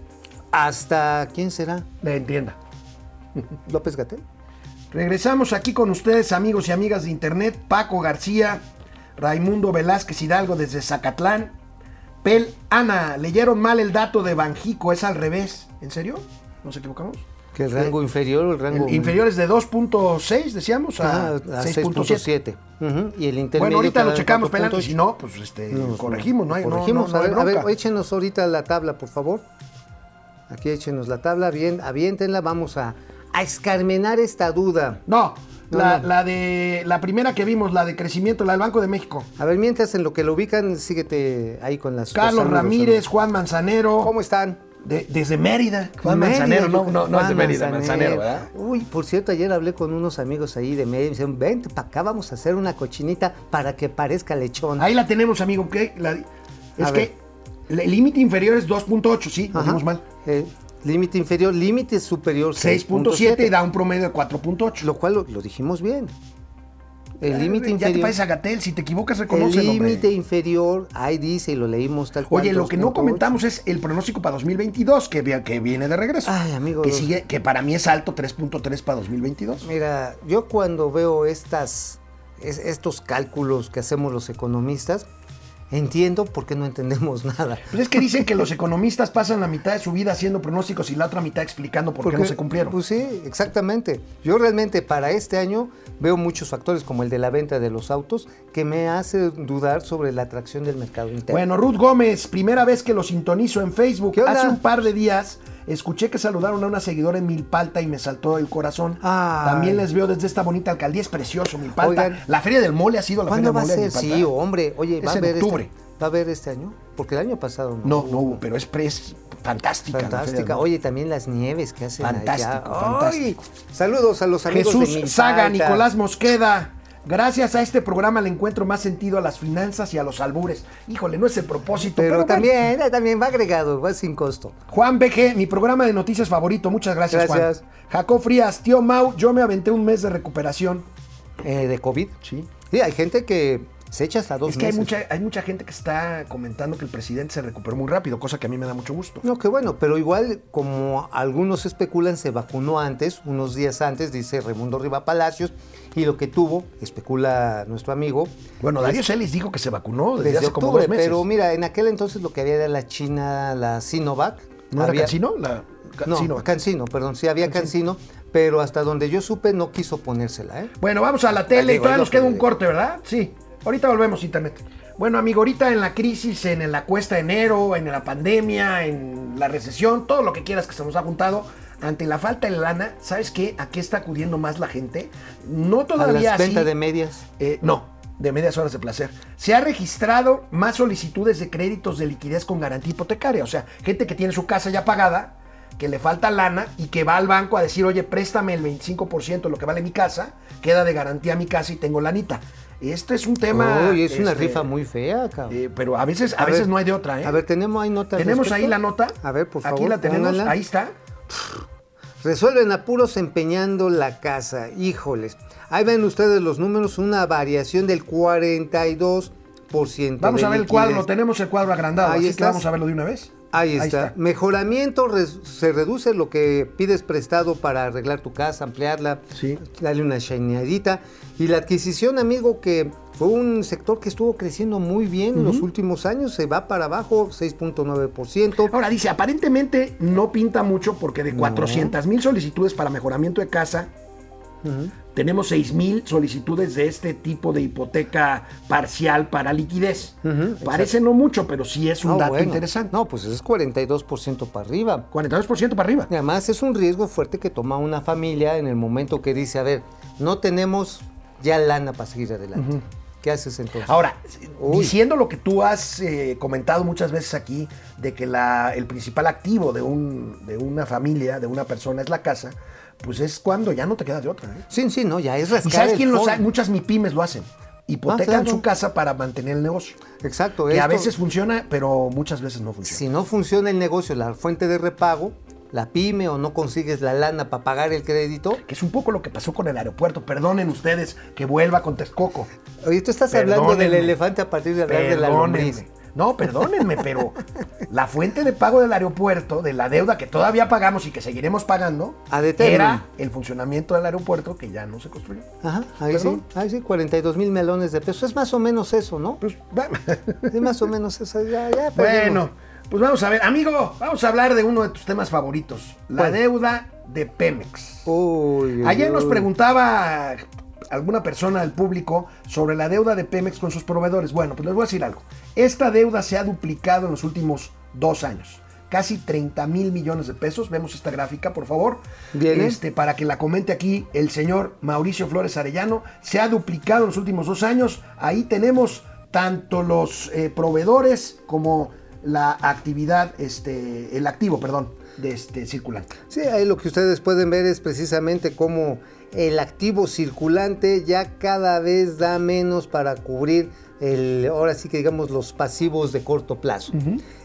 ¿Hasta quién será? le entienda. ¿López Gatel? Regresamos aquí con ustedes, amigos y amigas de Internet. Paco García, Raimundo Velázquez Hidalgo desde Zacatlán. Pel, Ana, leyeron mal el dato de Banjico, es al revés. ¿En serio? ¿Nos equivocamos? ¿Que el rango inferior o el rango El inferior es de 2.6, decíamos, Ah, a, a 6.7. 6.7. Ujú, Y el intermedio. Bueno, ahorita lo checamos, 4.8. Pelán, y si no, pues este, Nos- corregimos, no hay, corregimos. no- no a, hay ver, a échenos ahorita la tabla, por favor. Aquí échenos la tabla, bien, aviéntenla, vamos a, a escarmenar esta duda. No, No, la, no. la de la primera que vimos, la de crecimiento, la del Banco de México. A ver, mientras en lo que lo ubican, síguete ahí con las Carlos Ramírez, ¿no? Juan Manzanero. ¿Cómo están? de- desde Mérida. Juan Mérida, Manzanero, no, yo- no, no es de Mérida, Manzanero, ¿verdad? Uy, por cierto, ayer hablé con unos amigos ahí de Mérida y me dijeron, vente para acá, vamos a hacer una cochinita para que parezca lechón. Ahí la tenemos, amigo. ¿ok? La- es A que el límite inferior es 2.8, sí, lo Ajá. dimos mal. Eh, límite inferior, límite superior 6.7 y da un promedio de 4.8. Lo cual lo, lo dijimos bien. El límite Ya te inferior. parece a Gatel, si te equivocas, El reconócelo, hombre. límite inferior, ahí dice y lo leímos tal cual. Oye, lo que no 2.8. comentamos es el pronóstico para 2022, que, que viene de regreso. Ay, amigo, Que, sigue, que para mí es alto, 3.3 para 2022. Mira, yo cuando veo estas, es- estos cálculos que hacemos los economistas, entiendo por qué no entendemos nada. Pues es que dicen que los economistas pasan la mitad de su vida haciendo pronósticos y la otra mitad explicando por qué no se cumplieron. Pues sí, exactamente. Yo realmente para este año veo muchos factores como el de la venta de los autos que me hace dudar sobre la atracción del mercado interno. Bueno, Ruth Gómez, primera vez que lo sintonizo en Facebook. Hace un par de días escuché que saludaron a una seguidora en Milpalta y me saltó el corazón. También les veo desde esta bonita alcaldía, es precioso Milpalta. Oigan. la Feria del Mole ha sido la Feria ¿Cuándo del Mole. de. Sí, hombre. Oye, Es ¿va a en haber octubre. este, ¿Va a haber este año? Porque el año pasado no. No, no hubo, pero es, es fantástica. Fantástica. Oye, también las nieves que hacen Fantástico, allá. fantástico. Ay, Saludos a los amigos de Jesús. Saga, Nicolás Mosqueda. Gracias a este programa le encuentro más sentido a las finanzas y a los albures. Híjole, no es el propósito, pero, también, eh, también va agregado, va sin costo. Juan BG, mi programa de noticias favorito. Muchas gracias, Gracias. Juan. Jacob Frías, tío Mau, yo me aventé un mes de recuperación. Eh, de COVID. Sí. Sí, hay gente que se echa hasta dos Es que hay meses. mucha, hay mucha gente que está comentando que el presidente se recuperó muy rápido, cosa que a mí me da mucho gusto. No, qué bueno, pero igual como algunos especulan, se vacunó antes, unos días antes, dice Raimundo Riva Palacios, y lo que tuvo, especula nuestro amigo, Bueno, Darío Celis dijo que se vacunó desde, desde hace como octubre, dos meses. pero mira, en aquel entonces lo que había era la China, la Sinovac. ¿No era Había- Cancino? La, No, Cancino. Cancino, perdón, sí había Cancino, pero hasta donde yo supe no quiso ponérsela, ¿eh? Bueno, vamos a la tele y todavía nos queda que- un corte, ¿verdad? Sí. Ahorita volvemos, internet. Bueno, amigo, ahorita en la crisis, en la cuesta de enero, en la pandemia, en la recesión, todo lo que quieras que se nos ha juntado, ante la falta de lana, ¿sabes qué? ¿A qué está acudiendo más la gente? No A todavía las así. ventas de medias. Eh, no, de medias horas de placer. Se ha registrado más solicitudes de créditos de liquidez con garantía hipotecaria. O sea, gente que tiene su casa ya pagada, que le falta lana y que va al banco a decir, oye, préstame el 25% de lo que vale mi casa, queda de garantía mi casa y tengo lanita. Este es un tema... Uy, es una este, rifa muy fea, cabrón. eh, pero a veces, a, A veces ver, no hay de otra, ¿eh? A ver, tenemos ahí nota. Tenemos respecto? ahí la nota. A ver, por favor. Aquí la tenemos, ahí está. Resuelven apuros empeñando la casa. Híjoles. Ahí ven ustedes los números, una variación del 42%. Vamos a ver el cuadro, tenemos el cuadro agrandado, Ahí así que vamos a verlo de una vez. Ahí está. Mejoramiento, se reduce lo que pides prestado para arreglar tu casa, ampliarla, Sí. darle una shineadita. Y la adquisición, amigo, que fue un sector que estuvo creciendo muy bien en los últimos años, se va para abajo, 6.9%. Ahora dice, aparentemente no pinta mucho porque de 400 mil solicitudes para mejoramiento de casa, tenemos 6 mil solicitudes de este tipo de hipoteca parcial para liquidez. Parece no mucho, pero sí es un No, dato bueno. interesante. No, pues es 42% para arriba. 42% para arriba. Y además es un riesgo fuerte que toma una familia en el momento que dice, a ver, no tenemos ya lana para seguir adelante. ¿Qué haces entonces? Ahora, Uy. diciendo lo que tú has eh, comentado muchas veces aquí, de que la- el principal activo de, un, de una familia, de una persona, es la casa, pues es cuando ya no te queda de otra. ¿eh? sí, sí, no, ya es rascar ¿Y sabes quién lo sabe? Muchas MIPIMES lo hacen. Hipotecan Ah, claro. su casa para mantener el negocio. Exacto. Que a veces funciona, pero muchas veces no funciona. Si no funciona el negocio, la fuente de repago, la pyme o no consigues la lana para pagar el crédito, Que es un poco lo que pasó con el aeropuerto. Perdonen ustedes que vuelva con Texcoco. oye, tú estás hablando del elefante a partir de hablar de la lombriz. No, perdónenme, pero la fuente de pago del aeropuerto, de la deuda que todavía pagamos y que seguiremos pagando, era el funcionamiento del aeropuerto que ya no se construyó. Ajá, ahí Perdón. sí, ahí sí, 42 mil melones de pesos. Es más o menos eso, ¿no? Pues, Es más o menos eso. Ya, ya bueno, pues vamos a ver. Amigo, vamos a hablar de uno de tus temas favoritos, la deuda de Pemex. Uy, uy, Ayer nos preguntaba alguna persona del público sobre la deuda de Pemex con sus proveedores. Bueno, pues les voy a decir algo. Esta deuda se ha duplicado en los últimos dos años. Casi 30 mil millones de pesos. Vemos esta gráfica, por favor. Bien, ¿eh? Este, para que la comente aquí el señor Mauricio Flores Arellano. Se ha duplicado en los últimos dos años. Ahí tenemos tanto los eh, proveedores como la actividad, este, el activo, perdón, de este circulante. Sí, ahí lo que ustedes pueden ver es precisamente cómo el activo circulante ya cada vez da menos para cubrir el, ahora sí que digamos los pasivos de corto plazo.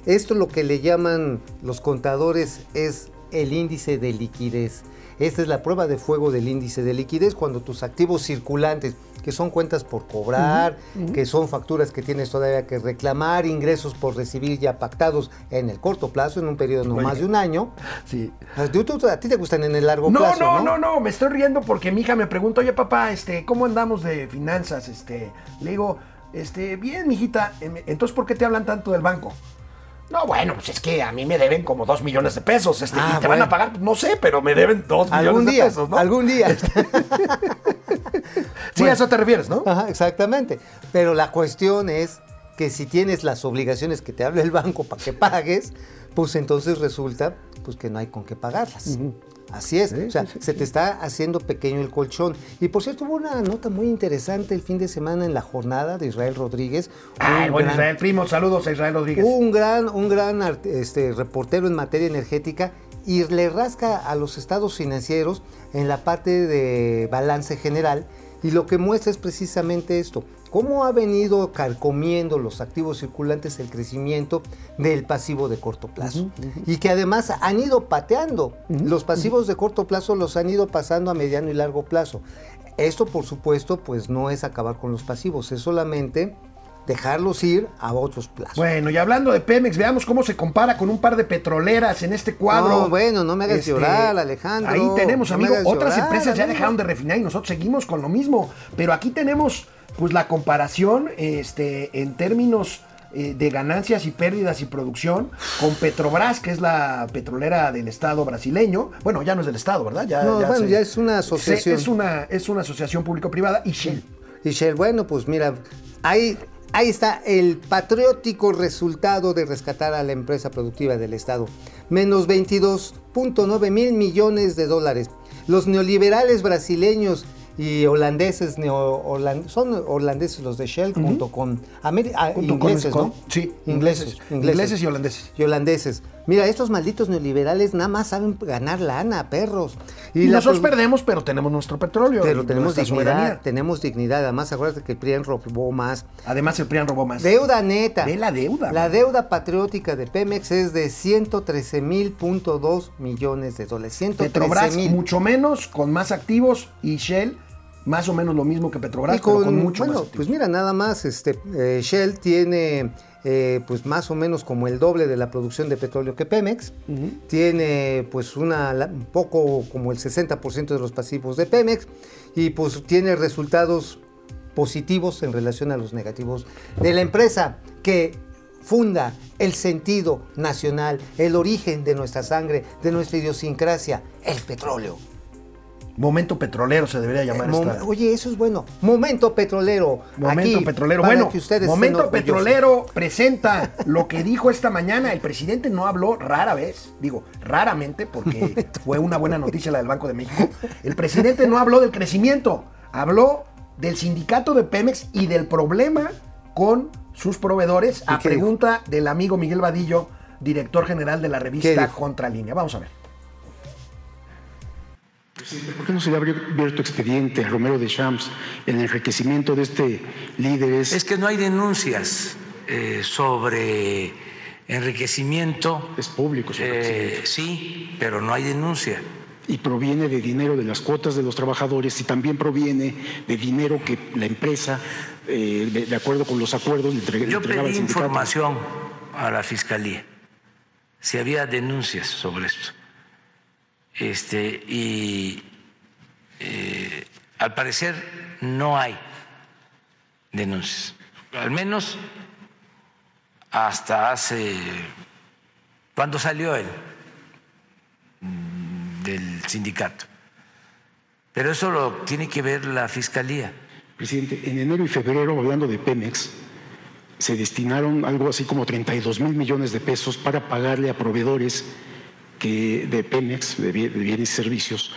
Esto lo que le llaman los contadores es el índice de liquidez. Esta es la prueba de fuego del índice de liquidez cuando tus activos circulantes, que son cuentas por cobrar, que son facturas que tienes todavía que reclamar, ingresos por recibir ya pactados en el corto plazo, en un periodo no Oye. más de un año, Sí. Tú- a ti te gustan en el largo No, plazo, no, ¿no? no, no, me estoy riendo porque mi hija me pregunta, oye papá, este, ¿cómo andamos de finanzas? Este, le digo, este, bien, mijita, em, entonces ¿por qué te hablan tanto del banco? No, bueno, pues es que a mí me deben como dos millones de pesos, este, Ah, y te bueno. van a pagar, no sé, pero me deben dos millones día, de pesos, ¿no? algún día. Sí, a eso te refieres, ¿no? Ajá, exactamente. Pero la cuestión es que si tienes las obligaciones que te habla el banco para que pagues, pues entonces resulta pues que no hay con qué pagarlas. Así es, o sea, sí, sí, se te está haciendo pequeño el colchón. Y por cierto, hubo una nota muy interesante el fin de semana en la jornada de Israel Rodríguez. Ay, un bueno, gran- Israel, primo, saludos a Israel Rodríguez. un gran, un gran este, reportero en materia energética y le rasca a los estados financieros en la parte de balance general y lo que muestra es precisamente esto, cómo ha venido carcomiendo los activos circulantes el crecimiento del pasivo de corto plazo y que además han ido pateando, los pasivos de corto plazo los han ido pasando a mediano y largo plazo. Esto por supuesto pues no es acabar con los pasivos, es solamente dejarlos ir a otros plazos. Bueno, y hablando de Pemex, veamos cómo se compara con un par de petroleras en este cuadro. No, bueno, no me hagas llorar, Alejandro. Ahí tenemos, No amigo, otras llorar, empresas ya amigo. dejaron de refinar y nosotros seguimos con lo mismo. Pero aquí tenemos, pues, la comparación este, en términos eh, de ganancias y pérdidas y producción con Petrobras, que es la petrolera del Estado brasileño. Bueno, ya no es del Estado, ¿verdad? Ya, No, bueno, se- ya es una se- asociación. es, una, es una asociación público-privada y Shell. Y Shell, bueno, pues mira, ahí, ahí está el patriótico resultado de rescatar a la empresa productiva del Estado. Menos 22.9 mil millones de dólares. Los neoliberales brasileños y holandeses, neo- holan- son holandeses los de Shell junto con Ameri- ah, Junto con- ingleses, con- ¿no? sí, ingleses, ingleses. Ingleses y holandeses. y holandeses. Mira, estos malditos neoliberales nada más saben ganar lana, perros. Y, la nosotros perdemos, pero tenemos nuestro petróleo. Pero y tenemos dignidad, soberanía. tenemos dignidad. Además, acuérdate que el PRI robó más. Además, el PRIAN robó más. Deuda neta. Ve la deuda, La deuda patriótica de Pemex es de 113 mil punto dos millones de dólares. 113 Petrobras mil. mucho menos, con más activos, y Shell más o menos lo mismo que Petrobras, Y pero con mucho bueno, más pues mira, nada más, este, eh, Shell tiene eh, pues más o menos como el doble de la producción de petróleo que Pemex. Tiene pues una, un poco como el 60% de los pasivos de Pemex. Y pues tiene resultados positivos en relación a los negativos de la empresa que funda el sentido nacional, el origen de nuestra sangre, de nuestra idiosincrasia, el petróleo. Momento petrolero se debería llamar esta. Oye, eso es bueno. Momento petrolero. Momento Aquí, petrolero. Bueno, que ustedes estén Momento petrolero presenta lo que dijo esta mañana. El presidente no habló rara vez, digo, raramente, porque fue una buena noticia la del Banco de México. El presidente no habló del crecimiento, habló del sindicato de Pemex y del problema con sus proveedores, a dijo? pregunta del amigo Miguel Vadillo, director general de la ¿Qué revista? Contralínea. Vamos a ver. Presidente, ¿por qué no se le abrió abierto expediente a Romero de Champs el enriquecimiento de este líder? Es, que no hay denuncias eh, sobre enriquecimiento. es público, señor Eh, sí, pero no hay denuncia. Y proviene de dinero de las cuotas de los trabajadores y también proviene de dinero que la empresa, eh, de, de acuerdo con los acuerdos, le entrega- le Yo entregaba pedí al información a la fiscalía si había denuncias sobre esto. Este, y eh, al parecer no hay denuncias. Al menos hasta hace. ¿Cuándo salió él? Del sindicato. Pero eso lo tiene que ver la fiscalía. Presidente, en enero y febrero, hablando de Pemex, se destinaron algo así como 32 mil millones de pesos para pagarle a proveedores que, de Pemex, de, bie- de bienes y servicios,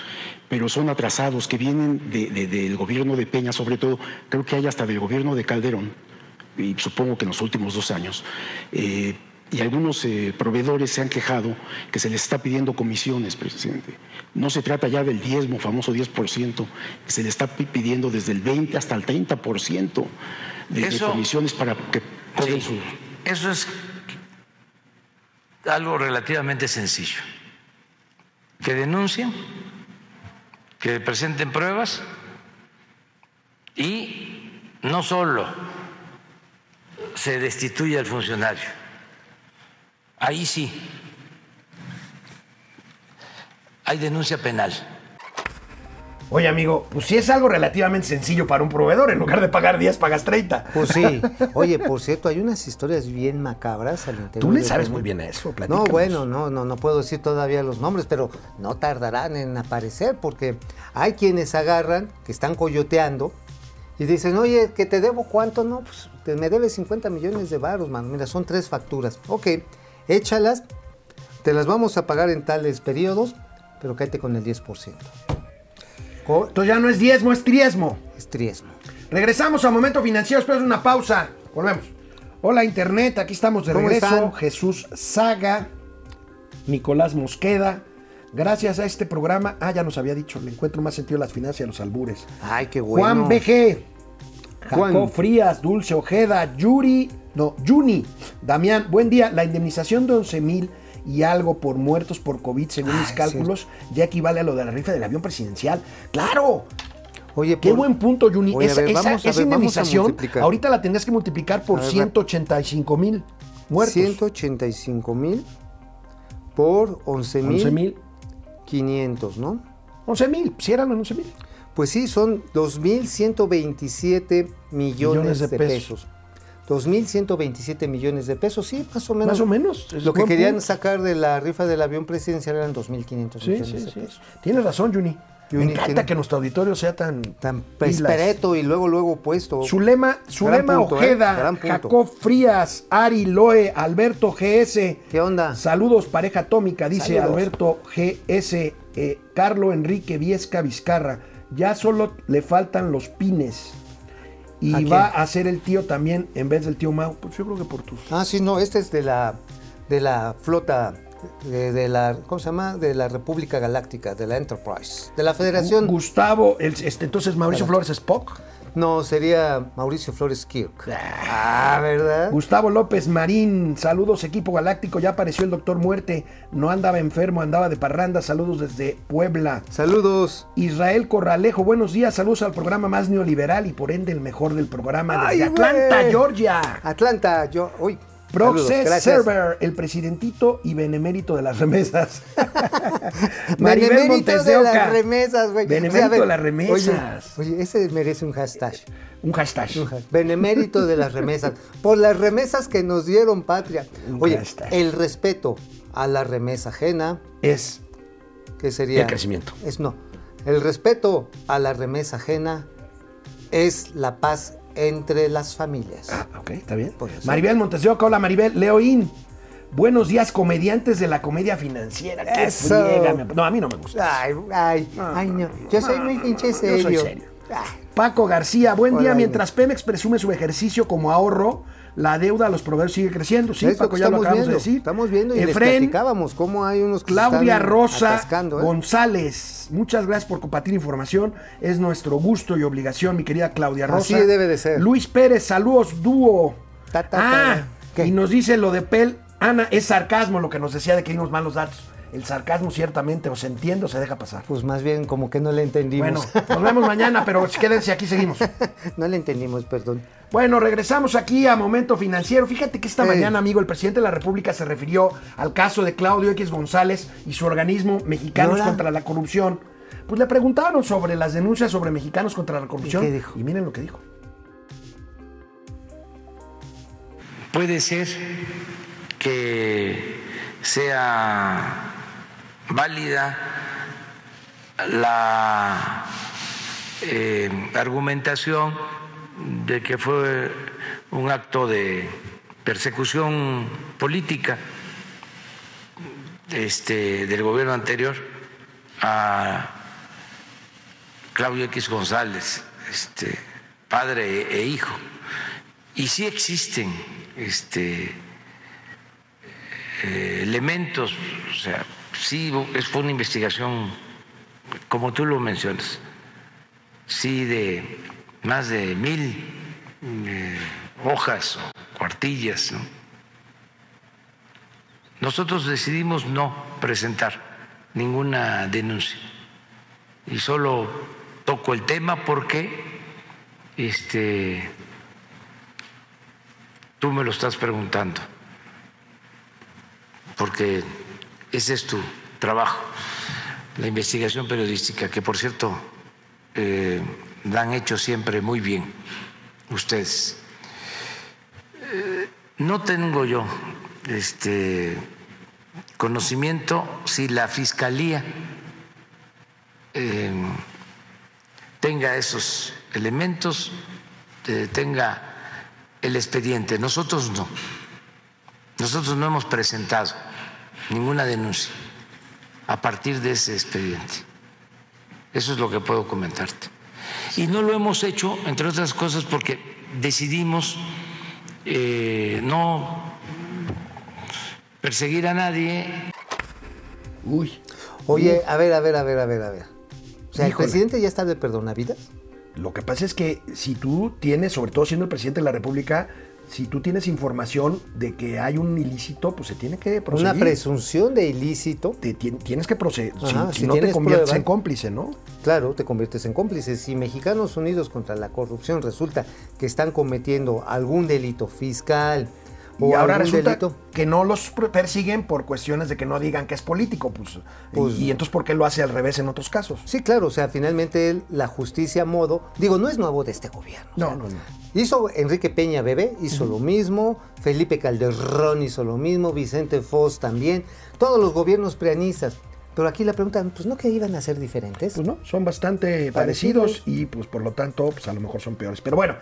pero son atrasados, que vienen de- de- del gobierno de Peña, sobre todo, creo que hay hasta del gobierno de Calderón, y supongo que en los últimos dos años. eh, y algunos eh, proveedores se han quejado que se les está pidiendo comisiones, presidente. No se trata ya del diezmo, famoso 10%, que se le está pi- pidiendo desde el 20 hasta el 30% de, de Eso- comisiones para que cobren Sí, su... Eso es algo relativamente sencillo. Que denuncien, que presenten pruebas y no solo se destituye al funcionario, ahí sí hay denuncia penal. Oye, amigo, pues si es algo relativamente sencillo para un proveedor, en lugar de pagar 10, pagas 30. Pues sí. Oye, por cierto, hay unas historias bien macabras al interior. Tú le sabes muy bien a eso, No, platícanos. bueno, no, no, no puedo decir todavía los nombres, pero no tardarán en aparecer porque hay quienes agarran, que están coyoteando y dicen, oye, que te debo cuánto, no, pues te- me debes 50 millones de baros, mano. Mira, son tres facturas. Ok, échalas, te las vamos a pagar en tales periodos, pero cállate con el 10%. Entonces ya no es diezmo, es triesmo. Es triesmo. Regresamos a Momento Financiero, después de una pausa. Volvemos. Hola Internet, aquí estamos de ¿Cómo regreso. están? Jesús Saga, Nicolás Mosqueda. Gracias a este programa, ah, ya nos había dicho, le encuentro más sentido a las finanzas y a los albures. Ay, qué bueno. Juan BG, Juan. Jacob Frías, Dulce Ojeda, Yuri, no, Juni, Damián, buen día. La indemnización de 11 mil y algo por muertos por COVID, según Ah, mis cálculos, ya equivale a lo de la rifa del avión presidencial. ¡Claro! Oye, Qué por- buen punto, Juni. Oye, esa ver, esa- esa ver, indemnización, ahorita la tendrías que multiplicar por ver, 185 mil muertos. 185 mil por 11 11 mil mil. 500, ¿no? 11 mil, si eran 11 mil. Pues sí, son 2.127 millones, Millones de de, pesos. pesos. 2.127 millones de pesos, sí, más o menos. Más o menos. Lo que querían punto. sacar de la rifa del avión presidencial eran 2.500 Sí, millones sí, de sí. pesos. Tienes razón, Juni. Me encanta tiene- que nuestro auditorio sea tan. Tan espereto y luego, luego puesto. Zulema, Zulema punto, ¿eh? Ojeda, punto. Jacob Frías, Ari Loe, Alberto GS. ¿Qué onda? Saludos, pareja atómica, dice Saludos. Alberto GS. eh, Carlo Enrique Viesca Vizcarra. Ya solo le faltan los pines. Y va a ser el tío también en vez del tío Mau. Pues yo creo que por tus. Ah, sí, no, este es de la, de la flota de, de la, ¿cómo se llama? De la República Galáctica, de la Enterprise, de la Federación. Gustavo, el- este, entonces Mauricio Flores Spock. No, sería Mauricio Flores Kirk. Ah, ¿verdad? Gustavo López Marín, saludos equipo galáctico, ya apareció el doctor Muerte, no andaba enfermo, andaba de parranda, saludos desde Puebla. Saludos. Israel Corralejo, buenos días, saludos al programa más neoliberal y por ende el mejor del programa desde Ay, Atlanta. Georgia. Atlanta, yo, uy. Gracias. Server, el presidentito y benemérito de las remesas. Benemérito de las remesas, güey. Benemérito ver, de las remesas. Oye, oye, ese merece un hashtag. Un hashtag. Un hashtag. Benemérito de las remesas. Por las remesas que nos dieron patria. Un Oye, hashtag. el respeto a la remesa ajena, Es que sería... El crecimiento. Es no. El respeto a la remesa ajena es la paz entre las familias. Ah, ok, está bien. Maribel Montes de Oca, hola Maribel. Leoín, buenos días, comediantes de la comedia financiera. Qué Eso. friega me- No, a mí no me gusta. Ay, ay, ay, no. Yo soy muy pinche Yo soy serio. serio. Paco García, buen día. Mientras Pemex presume su ejercicio como ahorro, la deuda a los proveedores sigue creciendo. Sí, Paco, que ya lo acabamos viendo. de decir. Estamos viendo y les Efren, platicábamos cómo hay unos que Claudia Rosa atascando, ¿eh? González, muchas gracias por compartir información. Es nuestro gusto y obligación, mi querida Claudia Rosa. Así debe de ser. Luis Pérez, saludos, dúo. Ta, ta, ah, y nos dice lo de Pel. Ana, es sarcasmo lo que nos decía de que dimos malos datos. El sarcasmo ciertamente o se entiende o se deja pasar. Pues más bien como que no le entendimos. Bueno, nos vemos mañana, pero quédense aquí, seguimos. no le entendimos, perdón. Bueno, regresamos aquí a Momento Financiero. Fíjate que esta Ey. mañana, amigo, el presidente de la República se refirió al caso de Claudio X González y su organismo Mexicanos ¿Y contra la Corrupción. Pues le preguntaron sobre las denuncias sobre mexicanos contra la corrupción. qué dijo? Y miren lo que dijo. Puede ser que sea válida la eh, argumentación de que fue un acto de persecución política este, del gobierno anterior a Claudio X González, este, padre e hijo. Y sí existen este, eh, elementos, o sea, sí fue una investigación, como tú lo mencionas, sí de más de mil eh, hojas o cuartillas. ¿no? Nosotros decidimos no presentar ninguna denuncia y solo toco el tema porque este, tú me lo estás preguntando, porque ese es tu trabajo, la investigación periodística, que por cierto eh, la han hecho siempre muy bien ustedes. Eh, no tengo yo este conocimiento si la fiscalía eh, tenga esos elementos, tenga el expediente. Nosotros no. Nosotros no hemos presentado ninguna denuncia a partir de ese expediente. Eso es lo que puedo comentarte. Y no lo hemos hecho, entre otras cosas, porque decidimos eh, no perseguir a nadie, Uy, Oye, a ver, a ver, a ver, a ver, a ver. O sea, Híjole. ¿el presidente ya está de perdonavidas? lo que pasa es que si tú tienes, sobre todo siendo el presidente de la República, si tú tienes información de que hay un ilícito, pues se tiene que proseguir. Una presunción de ilícito, Te tien- tienes que proceder. Si- Ajá, si, si no te conviertes prueba. en cómplice, ¿no? claro, te conviertes en cómplice. Si Mexicanos Unidos contra la Corrupción resulta que están cometiendo algún delito fiscal Y ahora resulta delito, que no los persiguen por cuestiones de que no digan que es político, pues. Pues- y, y entonces, ¿por qué lo hace al revés en otros casos? Sí, claro, o sea, finalmente él, la justicia a modo, digo, no es nuevo de este gobierno. o No, sea, no, no. Hizo Enrique Peña Bebé, hizo lo mismo, Felipe Calderón hizo lo mismo, Vicente Foz también, todos los gobiernos preanistas. Pero aquí la pregunta, pues no que iban a ser diferentes. Pues no, son bastante Parecidos. parecidos y pues por lo tanto, pues a lo mejor son peores. Pero bueno,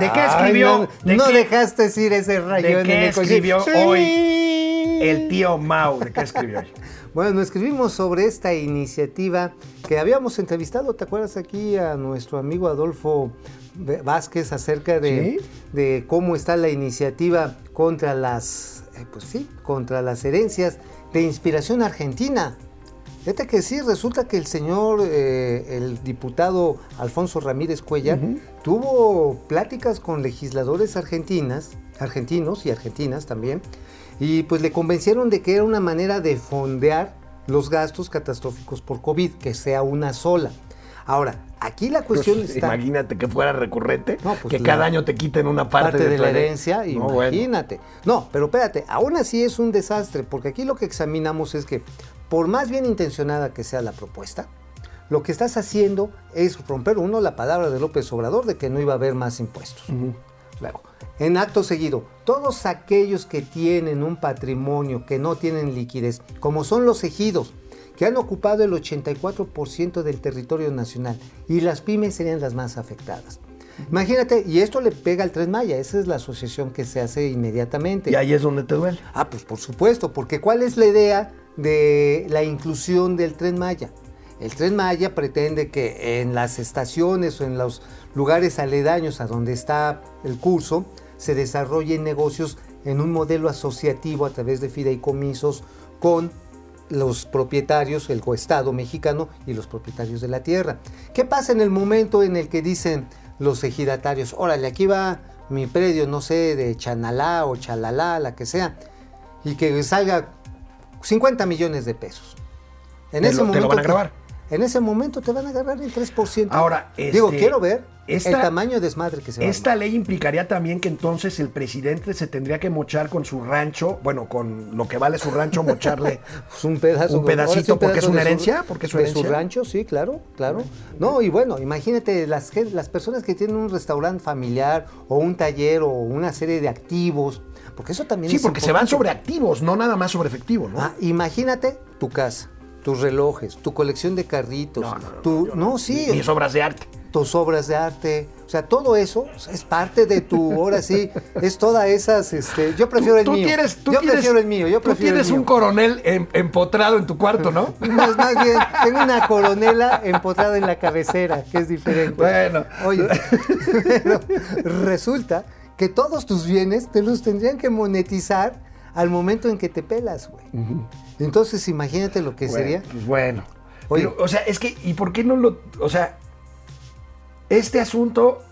¿de qué Ay, escribió? No, ¿De no qué- dejaste decir ese rayón ¿De qué escribió Sí. hoy el tío Mau? ¿De qué escribió hoy? Bueno, escribimos sobre esta iniciativa que habíamos entrevistado, ¿te acuerdas aquí a nuestro amigo Adolfo Vázquez acerca de, Sí. de cómo está la iniciativa contra las, eh, pues sí, contra las herencias de inspiración argentina. Fíjate que sí, resulta que el señor, eh, el diputado Alfonso Ramírez Cuellar, tuvo pláticas con legisladores argentinas, argentinos y argentinas también, y pues le convencieron de que era una manera de fondear los gastos catastróficos por COVID, que sea una sola. Ahora, aquí la cuestión Pues, está... Imagínate que fuera recurrente, No, pues que la- cada año te quiten una parte, parte, de, la herencia. herencia, No, bueno. imagínate. No, pero espérate, aún así es un desastre, porque aquí lo que examinamos es que, por más bien intencionada que sea la propuesta, lo que estás haciendo es romper, uno, la palabra de López Obrador de que no iba a haber más impuestos. Luego, en acto seguido, todos aquellos que tienen un patrimonio que no tienen liquidez, como son los ejidos, que han ocupado el 84% del territorio nacional, y las pymes serían las más afectadas. Imagínate, y esto le pega al Tren Maya, esa es la asociación que se hace inmediatamente. Y ahí es donde te duele. Ah, pues por supuesto, porque ¿cuál es la idea de la inclusión del tren Maya? El tren Maya pretende que en las estaciones o en los lugares aledaños a donde está el curso se desarrollen negocios en un modelo asociativo a través de fideicomisos con los propietarios, el Estado mexicano y los propietarios de la tierra. ¿Qué pasa en el momento en el que dicen los ejidatarios, órale, aquí va mi predio, no sé, de Chanalá o Chalalá, la que sea, y que salga 50 millones de pesos? En Te ese lo- te momento lo van a grabar. En ese momento te van a agarrar el 3%. Ahora, digo, este, quiero ver esta- el tamaño de desmadre que se va a Esta ley implicaría también que entonces el presidente se tendría que mochar con su rancho, bueno, con lo que vale su rancho, mocharle Pues un pedazo, un pedacito, ahora sí, un porque es una de su- herencia, porque es su de herencia. su rancho, sí, claro, claro. No, y bueno, imagínate las, las personas que tienen un restaurante familiar o un taller o una serie de activos, porque eso también Sí, es porque se van sobre activos, no nada más sobre efectivo, ¿no? Ah, imagínate tu casa, tus relojes, tu colección de carritos, No, no, no, tu, no, sí, Mis obras de arte. tus obras de arte, o sea, todo eso es parte de tu, ahora sí, es todas esas, este, yo prefiero el tú mío. Tienes, tú yo tienes- prefiero el mío, yo Tú prefiero tienes el mío. un coronel em- empotrado en tu cuarto, ¿no? No, es más bien, tengo una coronela empotrada en la cabecera, que es diferente. Bueno. Oye, pero resulta que todos tus bienes te los tendrían que monetizar al momento en que te pelas, güey. Entonces, imagínate lo que Bueno, sería. Pues bueno. Oye. Pero, o sea, es que, ¿y por qué no lo. O sea, este asunto.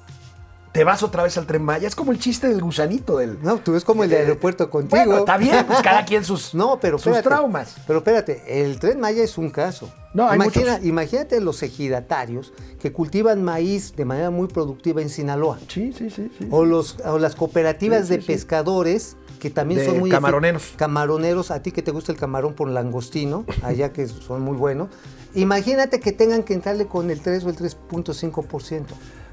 Te vas otra vez al tren Maya. Es como el chiste del gusanito del. No, tú es como el de aeropuerto contigo. Bueno, está bien, pues cada quien sus, No, pero sus espérate. traumas. Pero espérate, el tren Maya es un caso. No, hay Imagina-. Imagínate los ejidatarios que cultivan maíz de manera muy productiva en Sinaloa. Sí, sí, sí. sí. O, los, o las cooperativas Sí, sí, de pescadores que también De son muy... camaroneros. Camaroneros, a ti que te gusta el camarón por langostino, allá que son muy buenos. Imagínate que tengan que entrarle con el 3 o el 3.5%.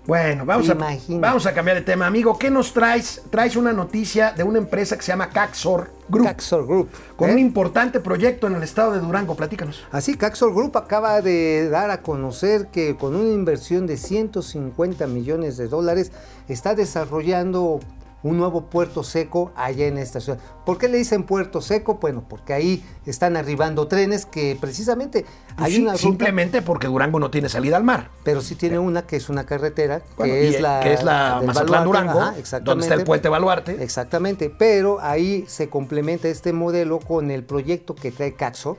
Bueno, vamos a, vamos a cambiar de tema. Amigo, ¿qué nos traes? Traes una noticia de una empresa que se llama Caxor Group. Caxor Group. con ¿eh? un importante proyecto en el estado de Durango. Platícanos. Así, Caxor Group acaba de dar a conocer que con una inversión de 150 millones de dólares está desarrollando un nuevo puerto seco allá en esta ciudad. ¿Por qué le dicen puerto seco? Bueno, porque ahí están arribando trenes que precisamente Pues hay sí, una ruta, simplemente porque Durango no tiene salida al mar. pero sí tiene una que es una carretera, Bueno, que, es la, que es la Mazatlán Durango, ajá, donde está el puente Baluarte. Exactamente, pero ahí se complementa este modelo con el proyecto que trae Caxo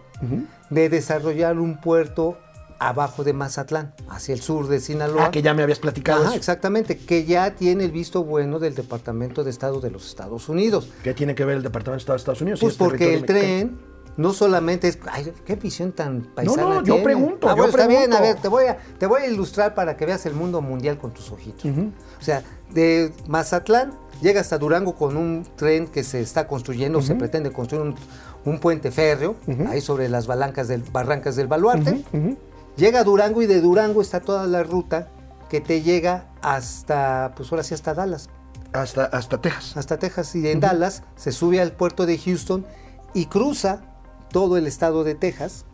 de desarrollar un puerto abajo de Mazatlán, hacia el sur de Sinaloa. Ah, que ya me habías platicado. Ajá, exactamente, que ya tiene el visto bueno del Departamento de Estado de los Estados Unidos. ¿Qué tiene que ver el Departamento de Estado de Estados Unidos? Pues porque el mexicano? tren no solamente es. Ay, qué visión tan paisana. no, yo tiene. pregunto, Ah, yo está bien, a ver, te voy a, te voy a ilustrar para que veas el mundo mundial con tus ojitos. O sea, de Mazatlán llega hasta Durango con un tren que se está construyendo, se pretende construir un, un puente férreo, ahí sobre las balancas del, barrancas del Baluarte. Llega a Durango y de Durango está toda la ruta que te llega hasta, pues ahora sí, hasta Dallas Hasta, hasta Texas. hasta Texas y en Dallas, se sube al puerto de Houston y cruza todo el estado de Texas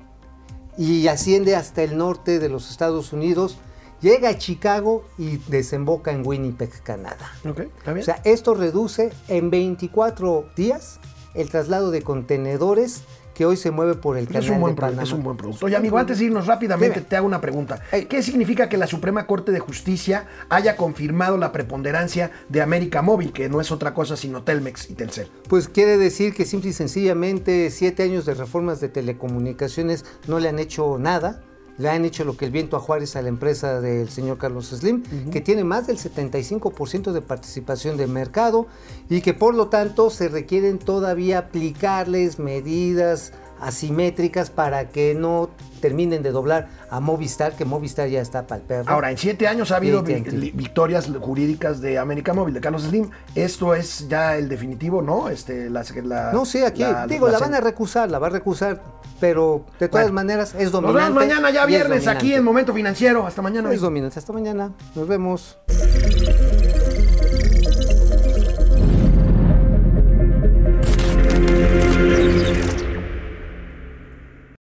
y asciende hasta el norte de los Estados Unidos, llega a Chicago y desemboca en Winnipeg, Canadá. Está bien. O sea, esto reduce en 24 días el traslado de contenedores que hoy se mueve por el canal es un, buen de Panamá. es un buen producto. Oye, amigo, antes de irnos rápidamente, Dime. te hago una pregunta. ¿Qué significa que la Suprema Corte de Justicia haya confirmado la preponderancia de América Móvil, que no es otra cosa sino Telmex y Telcel? Pues quiere decir que simple y sencillamente siete años de reformas de telecomunicaciones no le han hecho nada. Le han hecho lo que el viento a Juárez a la empresa del señor Carlos Slim, que tiene más del 75% de participación de mercado y que por lo tanto se requieren todavía aplicarles medidas asimétricas para que no terminen de doblar a Movistar, que Movistar ya está para el perro. Ahora, en siete años ha habido vi- victorias jurídicas de América Móvil, de Carlos Slim. Esto es ya el definitivo, ¿no? Este, la, la- no, sí, aquí, la- digo, la van a recusar, la va a recusar, pero de todas Bueno. maneras es Nos dominante. vemos mañana ya viernes aquí en Momento Financiero. Hasta mañana. Es dominante. Hasta mañana. Nos vemos.